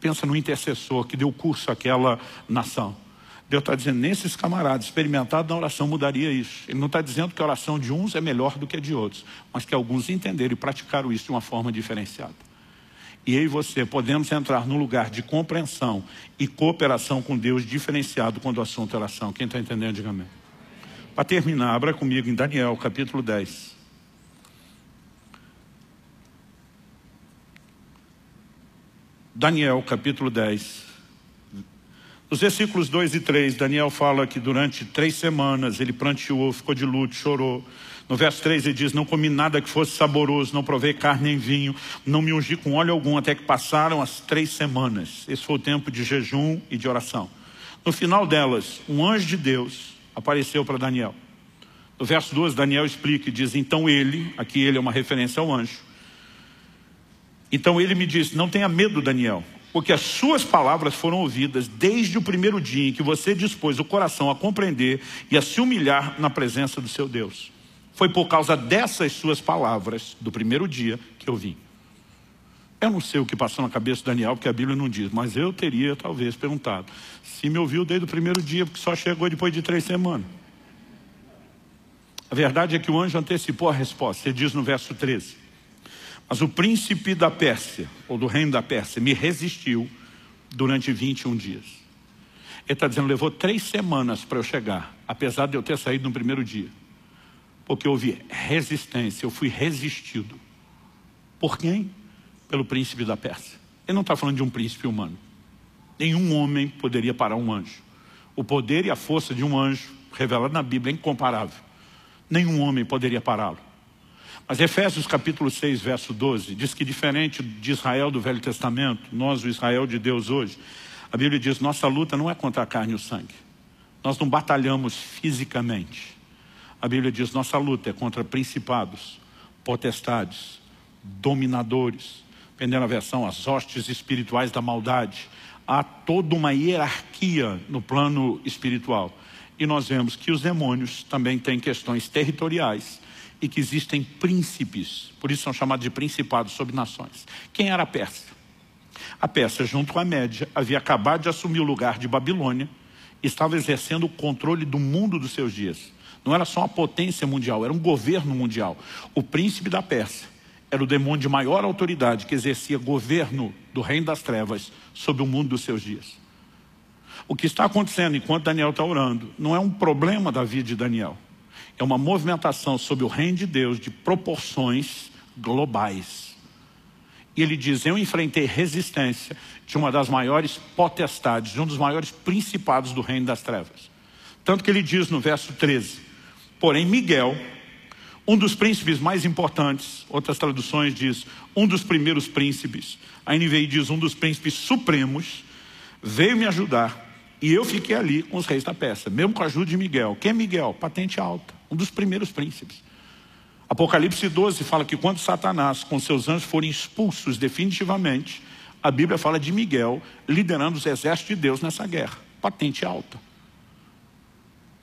Pensa no intercessor que deu curso àquela nação. Deus está dizendo, nesses camaradas, experimentado na oração mudaria isso. Ele não está dizendo que a oração de uns é melhor do que a de outros, mas que alguns entenderam e praticaram isso de uma forma diferenciada. E eu e você podemos entrar num lugar de compreensão e cooperação com Deus diferenciado quando o assunto é oração. Quem está entendendo, diga amém. Para terminar, abra comigo em Daniel, capítulo 10. Daniel, capítulo 10. Nos versículos 2 e 3, Daniel fala que durante três semanas ele pranteou, ficou de luto, chorou. No verso 3 ele diz, não comi nada que fosse saboroso, não provei carne nem vinho, não me ungi com óleo algum, até que passaram as três semanas. Esse foi o tempo de jejum e de oração. No final delas, um anjo de Deus apareceu para Daniel. No verso 12, Daniel explica e diz, então ele, aqui ele é uma referência ao anjo, então ele me disse: Não tenha medo, Daniel, porque as suas palavras foram ouvidas desde o primeiro dia em que você dispôs o coração a compreender e a se humilhar na presença do seu Deus. Foi por causa dessas suas palavras, do primeiro dia, que eu vim. Eu não sei o que passou na cabeça de Daniel, porque a Bíblia não diz, mas eu teria talvez perguntado. Se me ouviu desde o primeiro dia, porque só chegou depois de três semanas. A verdade é que o anjo antecipou a resposta. Ele diz no verso 13: mas o príncipe da Pérsia, ou do reino da Pérsia, me resistiu durante 21 dias. Ele está dizendo, levou três semanas para eu chegar, apesar de eu ter saído no primeiro dia. Porque houve resistência, eu fui resistido. Por quem? Pelo príncipe da Pérsia. Ele não está falando de um príncipe humano. Nenhum homem poderia parar um anjo. O poder e a força de um anjo, revelado na Bíblia, é incomparável. Nenhum homem poderia pará-lo. Mas Efésios capítulo 6, verso 12, diz que diferente de Israel do Velho Testamento, nós, o Israel de Deus hoje, a Bíblia diz, nossa luta não é contra a carne e o sangue. Nós não batalhamos fisicamente. A Bíblia diz, nossa luta é contra principados, potestades, dominadores, dependendo da versão, as hostes espirituais da maldade. Há toda uma hierarquia no plano espiritual. E nós vemos que os demônios também têm questões territoriais e que existem príncipes, por isso são chamados de principados sobre nações. Quem era a Pérsia? A Pérsia, junto com a Média, havia acabado de assumir o lugar de Babilônia e estava exercendo o controle do mundo dos seus dias. Não era só uma potência mundial, era um governo mundial. O príncipe da Pérsia era o demônio de maior autoridade que exercia governo do reino das trevas sobre o mundo dos seus dias. O que está acontecendo enquanto Daniel está orando não é um problema da vida de Daniel é uma movimentação sobre o reino de Deus de proporções globais. E ele diz: Eu enfrentei resistência de uma das maiores potestades, de um dos maiores principados do reino das trevas. Tanto que ele diz no verso 13: Porém, Miguel, um dos príncipes mais importantes, outras traduções diz um dos primeiros príncipes, a NVI diz um dos príncipes supremos, veio me ajudar e eu fiquei ali com os reis da peça, mesmo com a ajuda de Miguel. Quem é Miguel? Patente alta um dos primeiros príncipes. Apocalipse 12 fala que quando Satanás com seus anjos forem expulsos definitivamente, a Bíblia fala de Miguel liderando os exércitos de Deus nessa guerra. Patente alta.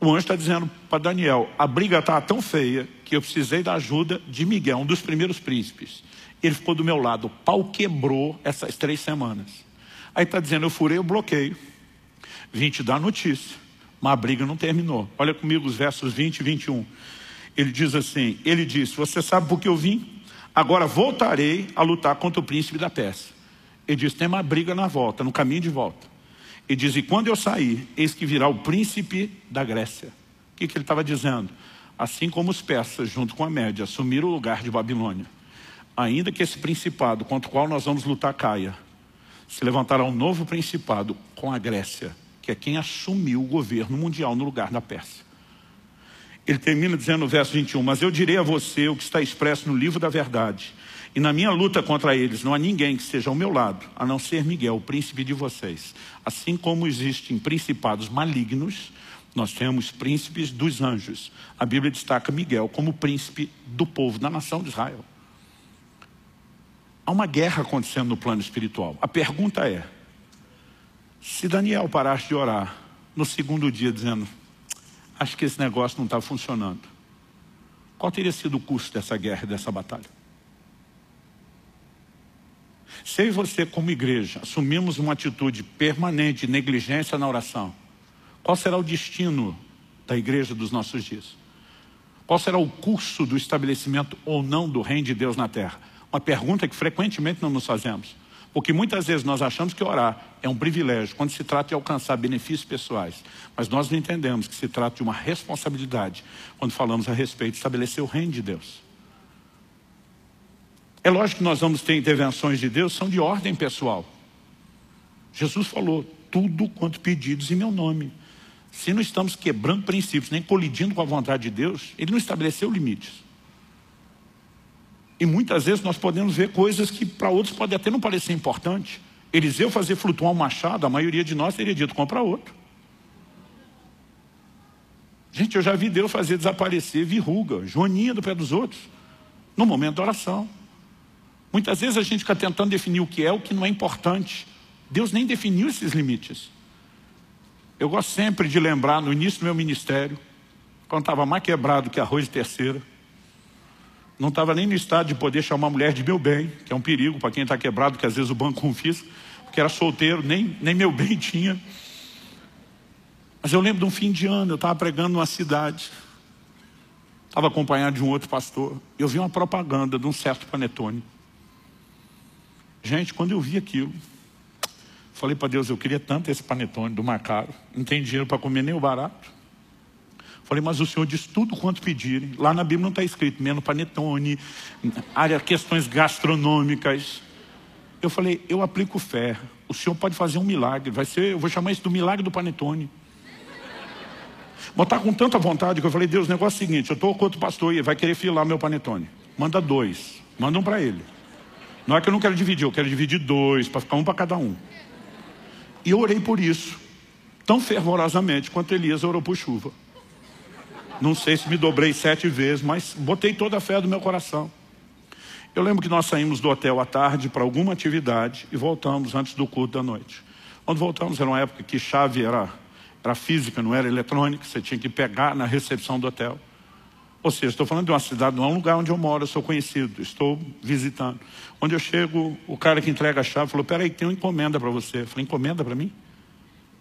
O anjo está dizendo para Daniel, a briga está tão feia que eu precisei da ajuda de Miguel, um dos primeiros príncipes. Ele ficou do meu lado, o pau quebrou essas três semanas. Aí está dizendo, eu furei o bloqueio, vim te dar notícia. Mas a briga não terminou. Olha comigo os versos 20 e 21. Ele diz assim: Ele disse: Você sabe por que eu vim? Agora voltarei a lutar contra o príncipe da Pérsia. Ele diz: Tem uma briga na volta, no caminho de volta. Ele diz: E quando eu sair, eis que virá o príncipe da Grécia. O que, que ele estava dizendo? Assim como os persas, junto com a média, assumiram o lugar de Babilônia, ainda que esse principado contra o qual nós vamos lutar caia, se levantará um novo principado com a Grécia que é quem assumiu o governo mundial no lugar da Pérsia. Ele termina dizendo no verso 21, mas eu direi a você o que está expresso no livro da verdade. E na minha luta contra eles não há ninguém que esteja ao meu lado, a não ser Miguel, o príncipe de vocês. Assim como existem principados malignos, nós temos príncipes dos anjos. A Bíblia destaca Miguel como príncipe do povo, da nação de Israel. Há uma guerra acontecendo no plano espiritual. A pergunta é: se Daniel parasse de orar no segundo dia, dizendo: Acho que esse negócio não está funcionando, qual teria sido o custo dessa guerra, dessa batalha? Se eu e você, como igreja, assumimos uma atitude permanente de negligência na oração, qual será o destino da igreja dos nossos dias? Qual será o curso do estabelecimento ou não do reino de Deus na terra? Uma pergunta que frequentemente não nos fazemos. Porque muitas vezes nós achamos que orar é um privilégio quando se trata de alcançar benefícios pessoais. Mas nós não entendemos que se trata de uma responsabilidade quando falamos a respeito de estabelecer o reino de Deus. É lógico que nós vamos ter intervenções de Deus, são de ordem pessoal. Jesus falou, tudo quanto pedidos em meu nome. Se não estamos quebrando princípios, nem colidindo com a vontade de Deus, Ele não estabeleceu limites. E muitas vezes nós podemos ver coisas que para outros podem até não parecer importante. Eliseu fazer flutuar um machado, a maioria de nós teria dito, compra outro. Gente, eu já vi Deus fazer desaparecer verruga, joaninha do pé dos outros, no momento da oração. Muitas vezes a gente fica tentando definir o que é, o que não é importante. Deus nem definiu esses limites. Eu gosto sempre de lembrar, no início do meu ministério, quando estava mais quebrado que arroz de terceira, não estava nem no estado de poder chamar a mulher de meu bem, que é um perigo para quem está quebrado, que às vezes o banco confisca, porque era solteiro, nem, nem meu bem tinha. Mas eu lembro de um fim de ano, eu estava pregando numa cidade, estava acompanhado de um outro pastor, eu vi uma propaganda de um certo panetone. Gente, quando eu vi aquilo, falei para Deus, eu queria tanto esse panetone do Macaro, não tem dinheiro para comer nem o barato. Falei, mas o Senhor diz tudo quanto pedirem. Lá na Bíblia não está escrito menos panetone, área, questões gastronômicas. Eu falei, eu aplico fé. O Senhor pode fazer um milagre. Vai ser, eu vou chamar isso do milagre do panetone. Botar com tanta vontade que eu falei, Deus, o negócio é o seguinte, eu estou com outro pastor e vai querer filar meu panetone. Manda dois. Manda um para ele. Não é que eu não quero dividir, eu quero dividir dois, para ficar um para cada um. E eu orei por isso, tão fervorosamente quanto Elias orou por chuva. Não sei se me dobrei sete vezes, mas botei toda a fé do meu coração. Eu lembro que nós saímos do hotel à tarde para alguma atividade e voltamos antes do culto da noite. Quando voltamos, era uma época que chave era, era física, não era eletrônica, você tinha que pegar na recepção do hotel. Ou seja, estou falando de uma cidade, não é um lugar onde eu moro, eu sou conhecido, estou visitando. Onde eu chego, o cara que entrega a chave falou: Peraí, tem uma encomenda para você. Eu falei: Encomenda para mim?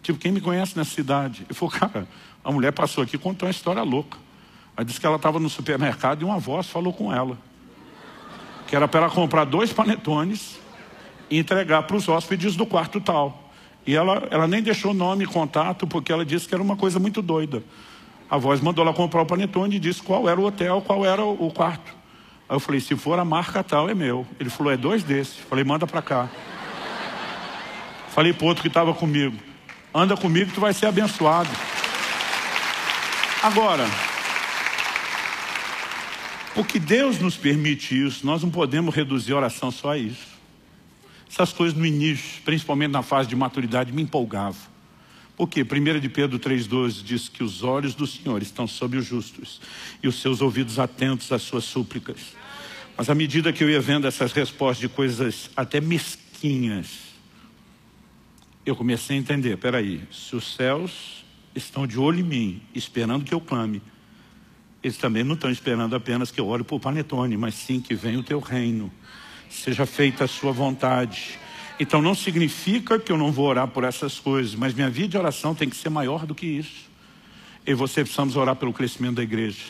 Tipo, quem me conhece nessa cidade? Ele falou: Cara, a mulher passou aqui e contou uma história louca. Ela disse que ela estava no supermercado e uma voz falou com ela. Que era para ela comprar dois panetones e entregar para os hóspedes do quarto tal. E ela, ela nem deixou nome e contato porque ela disse que era uma coisa muito doida. A voz mandou ela comprar o panetone e disse qual era o hotel, qual era o quarto. Aí eu falei, se for a marca tal, é meu. Ele falou, é dois desses. Falei, manda para cá. Falei para outro que estava comigo, anda comigo tu vai ser abençoado. Agora, porque Deus nos permite isso, nós não podemos reduzir a oração só a isso. Essas coisas no início, principalmente na fase de maturidade, me empolgavam. Por quê? 1 de Pedro 3,12 diz que os olhos do Senhor estão sobre os justos e os seus ouvidos atentos às suas súplicas. Mas à medida que eu ia vendo essas respostas de coisas até mesquinhas, eu comecei a entender, peraí, se os céus estão de olho em mim, esperando que eu clame. Eles também não estão esperando apenas que eu ore por panetone, mas sim que venha o teu reino, seja feita a sua vontade. Então não significa que eu não vou orar por essas coisas, mas minha vida de oração tem que ser maior do que isso. Eu e você precisamos orar pelo crescimento da igreja,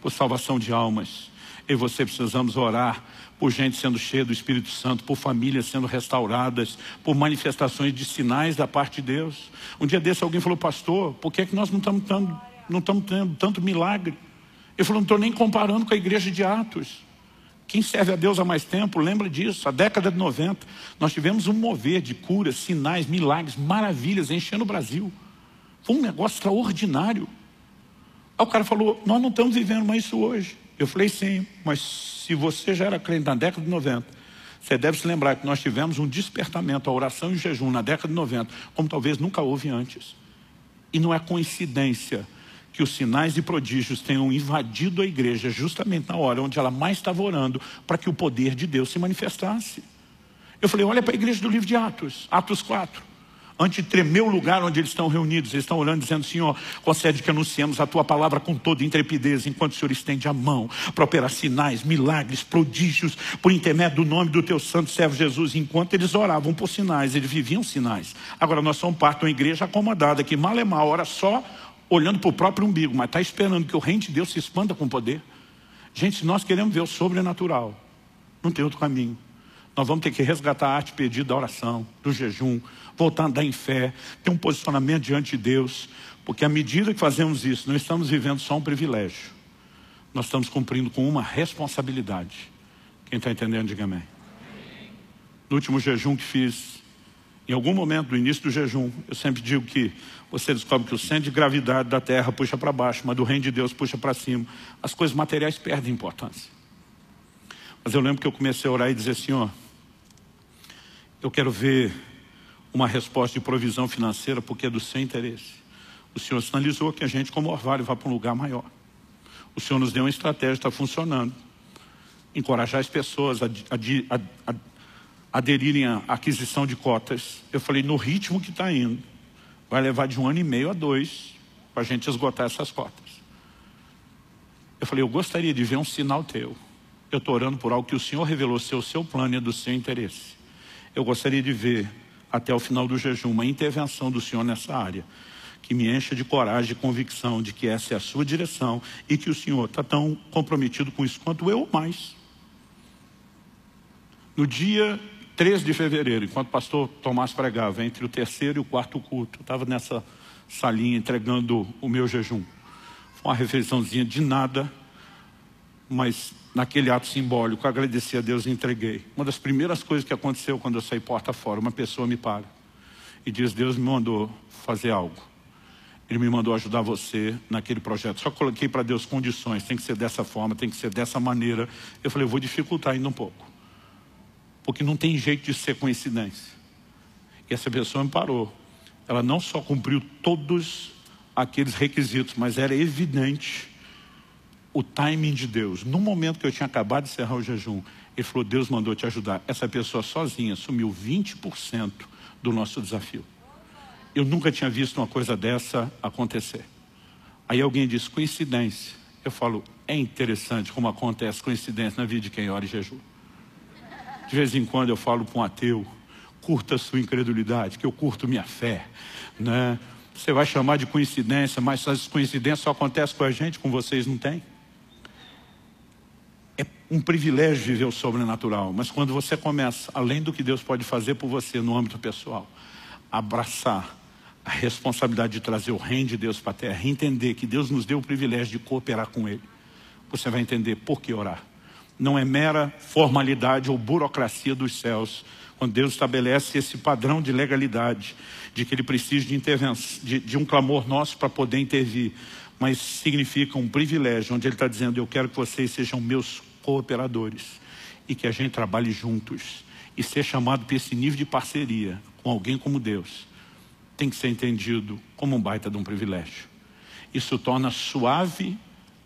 por salvação de almas. E você precisamos orar por gente sendo cheia do Espírito Santo, por famílias sendo restauradas, por manifestações de sinais da parte de Deus. Um dia desse alguém falou, pastor, por que, é que nós não estamos, tendo, tanto milagre? Eu falou, não estou nem comparando com a igreja de Atos. Quem serve a Deus há mais tempo, lembra disso, a década de 90, nós tivemos um mover de curas, sinais, milagres, maravilhas, enchendo o Brasil. Foi um negócio extraordinário. Aí o cara falou, nós não estamos vivendo mais isso hoje. Eu falei, sim, mas se você já era crente na década de 90, você deve se lembrar que nós tivemos um despertamento à oração e jejum na década de 90, como talvez nunca houve antes. E não é coincidência que os sinais e prodígios tenham invadido a igreja justamente na hora onde ela mais estava orando para que o poder de Deus se manifestasse. Eu falei, olha para a igreja do livro de Atos, Atos 4 antes de tremer o lugar onde eles estão reunidos, eles estão orando, dizendo: Senhor, concede que anunciemos a tua palavra com toda intrepidez, enquanto o Senhor estende a mão para operar sinais, milagres, prodígios, por intermédio do nome do teu santo servo Jesus. Enquanto eles oravam por sinais, eles viviam sinais. Agora nós somos parte de uma igreja acomodada, que mal é mal, ora só olhando para o próprio umbigo, mas está esperando que o reino de Deus se expanda com poder. Gente, se nós queremos ver o sobrenatural, não tem outro caminho. Nós vamos ter que resgatar a arte perdida da oração, do jejum, voltar a andar em fé, ter um posicionamento diante de Deus, porque à medida que fazemos isso, não estamos vivendo só um privilégio, nós estamos cumprindo com uma responsabilidade. Quem está entendendo, diga amém. No último jejum que fiz, em algum momento do início do jejum, eu sempre digo que você descobre que o centro de gravidade da terra puxa para baixo, mas do reino de Deus puxa para cima. As coisas materiais perdem importância. Mas eu lembro que eu comecei a orar e dizer, Senhor, eu quero ver uma resposta de provisão financeira porque é do seu interesse. O Senhor sinalizou que a gente, como orvalho, vá para um lugar maior. O Senhor nos deu uma estratégia, está funcionando. Encorajar as pessoas a, a, a, a aderirem à aquisição de cotas. Eu falei, no ritmo que está indo, vai levar de um ano e meio a dois para a gente esgotar essas cotas. Eu falei, eu gostaria de ver um sinal teu. Eu estou orando por algo que o Senhor revelou ser o seu plano e é do seu interesse. Eu gostaria de ver, até o final do jejum, uma intervenção do Senhor nessa área que me encha de coragem e convicção de que essa é a sua direção e que o Senhor está tão comprometido com isso quanto eu mais. No dia 3 de fevereiro, enquanto o pastor Tomás pregava, entre o terceiro e o quarto culto, eu estava nessa salinha entregando o meu jejum. Foi uma refeiçãozinha de nada, mas naquele ato simbólico, agradeci a Deus e entreguei. Uma das primeiras coisas que aconteceu quando eu saí porta fora, uma pessoa me para e diz, Deus me mandou fazer algo. Ele me mandou ajudar você naquele projeto. Só coloquei para Deus condições, tem que ser dessa forma, tem que ser dessa maneira. Eu falei, eu vou dificultar ainda um pouco. Porque não tem jeito de ser coincidência. E essa pessoa me parou. Ela não só cumpriu todos aqueles requisitos, mas era evidente o timing de Deus. No momento que eu tinha acabado de encerrar o jejum, ele falou, Deus mandou te ajudar. Essa pessoa sozinha assumiu 20% do nosso desafio. Eu nunca tinha visto uma coisa dessa acontecer. Aí alguém diz, coincidência. Eu falo, é interessante como acontece coincidência na vida de quem ora e jejum. De vez em quando eu falo para um ateu, curta sua incredulidade, que eu curto minha fé. Né? Você vai chamar de coincidência, mas essas coincidências só acontecem com a gente, com vocês não tem. Um privilégio viver o sobrenatural, mas quando você começa, além do que Deus pode fazer por você no âmbito pessoal, abraçar a responsabilidade de trazer o reino de Deus para a terra, entender que Deus nos deu o privilégio de cooperar com Ele, você vai entender por que orar. Não é mera formalidade ou burocracia dos céus, quando Deus estabelece esse padrão de legalidade, de que Ele precisa de, intervenção, de, de um clamor nosso para poder intervir, mas significa um privilégio, onde Ele está dizendo, eu quero que vocês sejam meus cooperadores, e que a gente trabalhe juntos, e ser chamado para esse nível de parceria com alguém como Deus, tem que ser entendido como um baita de um privilégio. Isso torna suave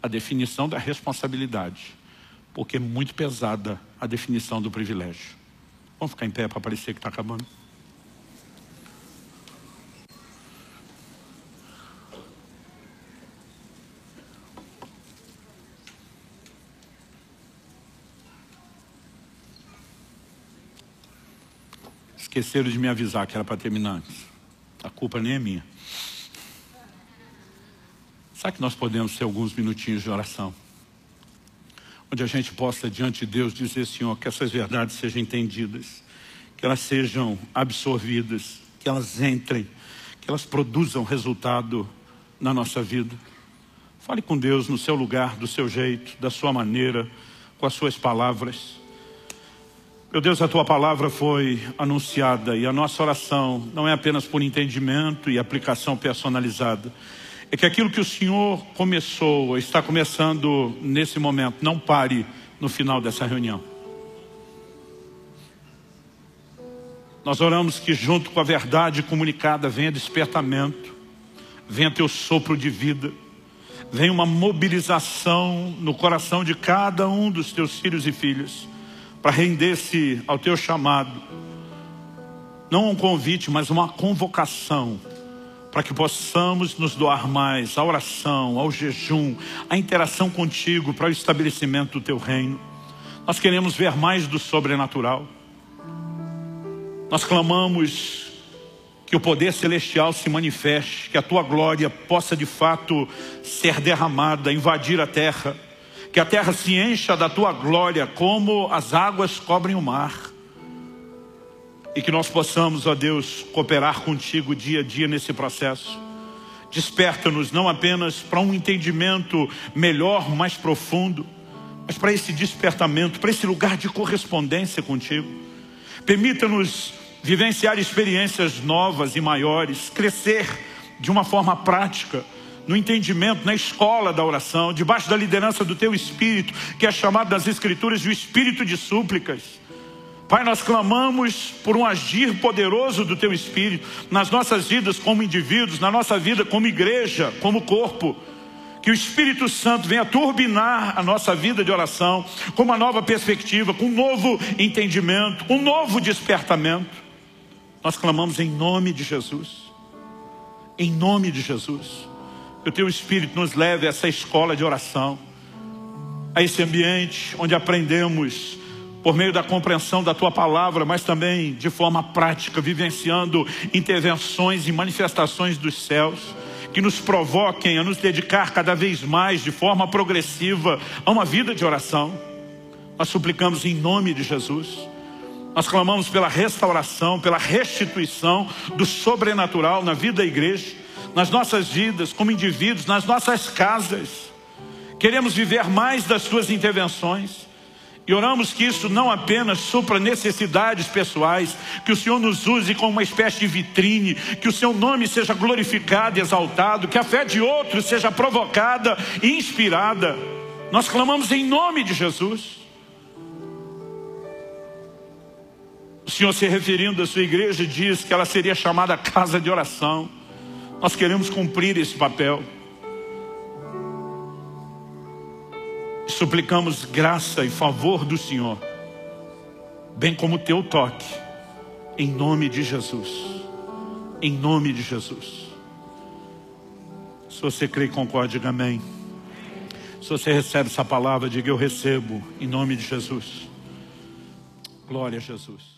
a definição da responsabilidade, porque é muito pesada a definição do privilégio. Vamos ficar em pé para parecer que está acabando? Esqueceram de me avisar que era para terminar antes. A culpa nem é minha. Sabe que nós podemos ter alguns minutinhos de oração? Onde a gente possa, diante de Deus, dizer, Senhor, que essas verdades sejam entendidas, que elas sejam absorvidas, que elas entrem, que elas produzam resultado na nossa vida. Fale com Deus no seu lugar, do seu jeito, da sua maneira, com as suas palavras. Meu Deus, a tua palavra foi anunciada e a nossa oração não é apenas por entendimento e aplicação personalizada. É que aquilo que o Senhor começou, está começando nesse momento, não pare no final dessa reunião. Nós oramos que junto com a verdade comunicada venha despertamento, venha teu sopro de vida, venha uma mobilização no coração de cada um dos teus filhos e filhas para render-se ao teu chamado. Não um convite, mas uma convocação para que possamos nos doar mais à oração, ao jejum, à interação contigo para o estabelecimento do teu reino. Nós queremos ver mais do sobrenatural. Nós clamamos que o poder celestial se manifeste, que a tua glória possa de fato ser derramada, invadir a terra que a terra se encha da tua glória, como as águas cobrem o mar. e que nós possamos, ó Deus, cooperar contigo dia a dia nesse processo. Desperta-nos não apenas para um entendimento melhor, mais profundo, mas para esse despertamento, para esse lugar de correspondência contigo. Permita-nos vivenciar experiências novas e maiores, crescer de uma forma prática, no entendimento, na escola da oração, debaixo da liderança do Teu Espírito, que é chamado nas Escrituras de Espírito de súplicas. Pai, nós clamamos por um agir poderoso do Teu Espírito nas nossas vidas como indivíduos, na nossa vida como igreja, como corpo. Que o Espírito Santo venha turbinar a nossa vida de oração com uma nova perspectiva, com um novo entendimento, um novo despertamento. Nós clamamos em nome de Jesus. Em nome de Jesus. Que o Teu Espírito nos leve a essa escola de oração, a esse ambiente onde aprendemos por meio da compreensão da tua palavra, mas também de forma prática, vivenciando intervenções e manifestações dos céus, que nos provoquem a nos dedicar cada vez mais, de forma progressiva, a uma vida de oração. Nós suplicamos em nome de Jesus. Nós clamamos pela restauração, pela restituição do sobrenatural na vida da igreja, nas nossas vidas, como indivíduos, nas nossas casas. Queremos viver mais das suas intervenções. E oramos que isso não apenas supra necessidades pessoais, que o Senhor nos use como uma espécie de vitrine, que o seu nome seja glorificado e exaltado, que a fé de outros seja provocada e inspirada. Nós clamamos em nome de Jesus. O Senhor se referindo à sua igreja diz que ela seria chamada casa de oração. Nós queremos cumprir esse papel. suplicamos graça e favor do Senhor, bem como teu toque, em nome de Jesus. Em nome de Jesus. Se você crê e concorda, diga amém. Se você recebe essa palavra, diga eu recebo, em nome de Jesus. Glória a Jesus.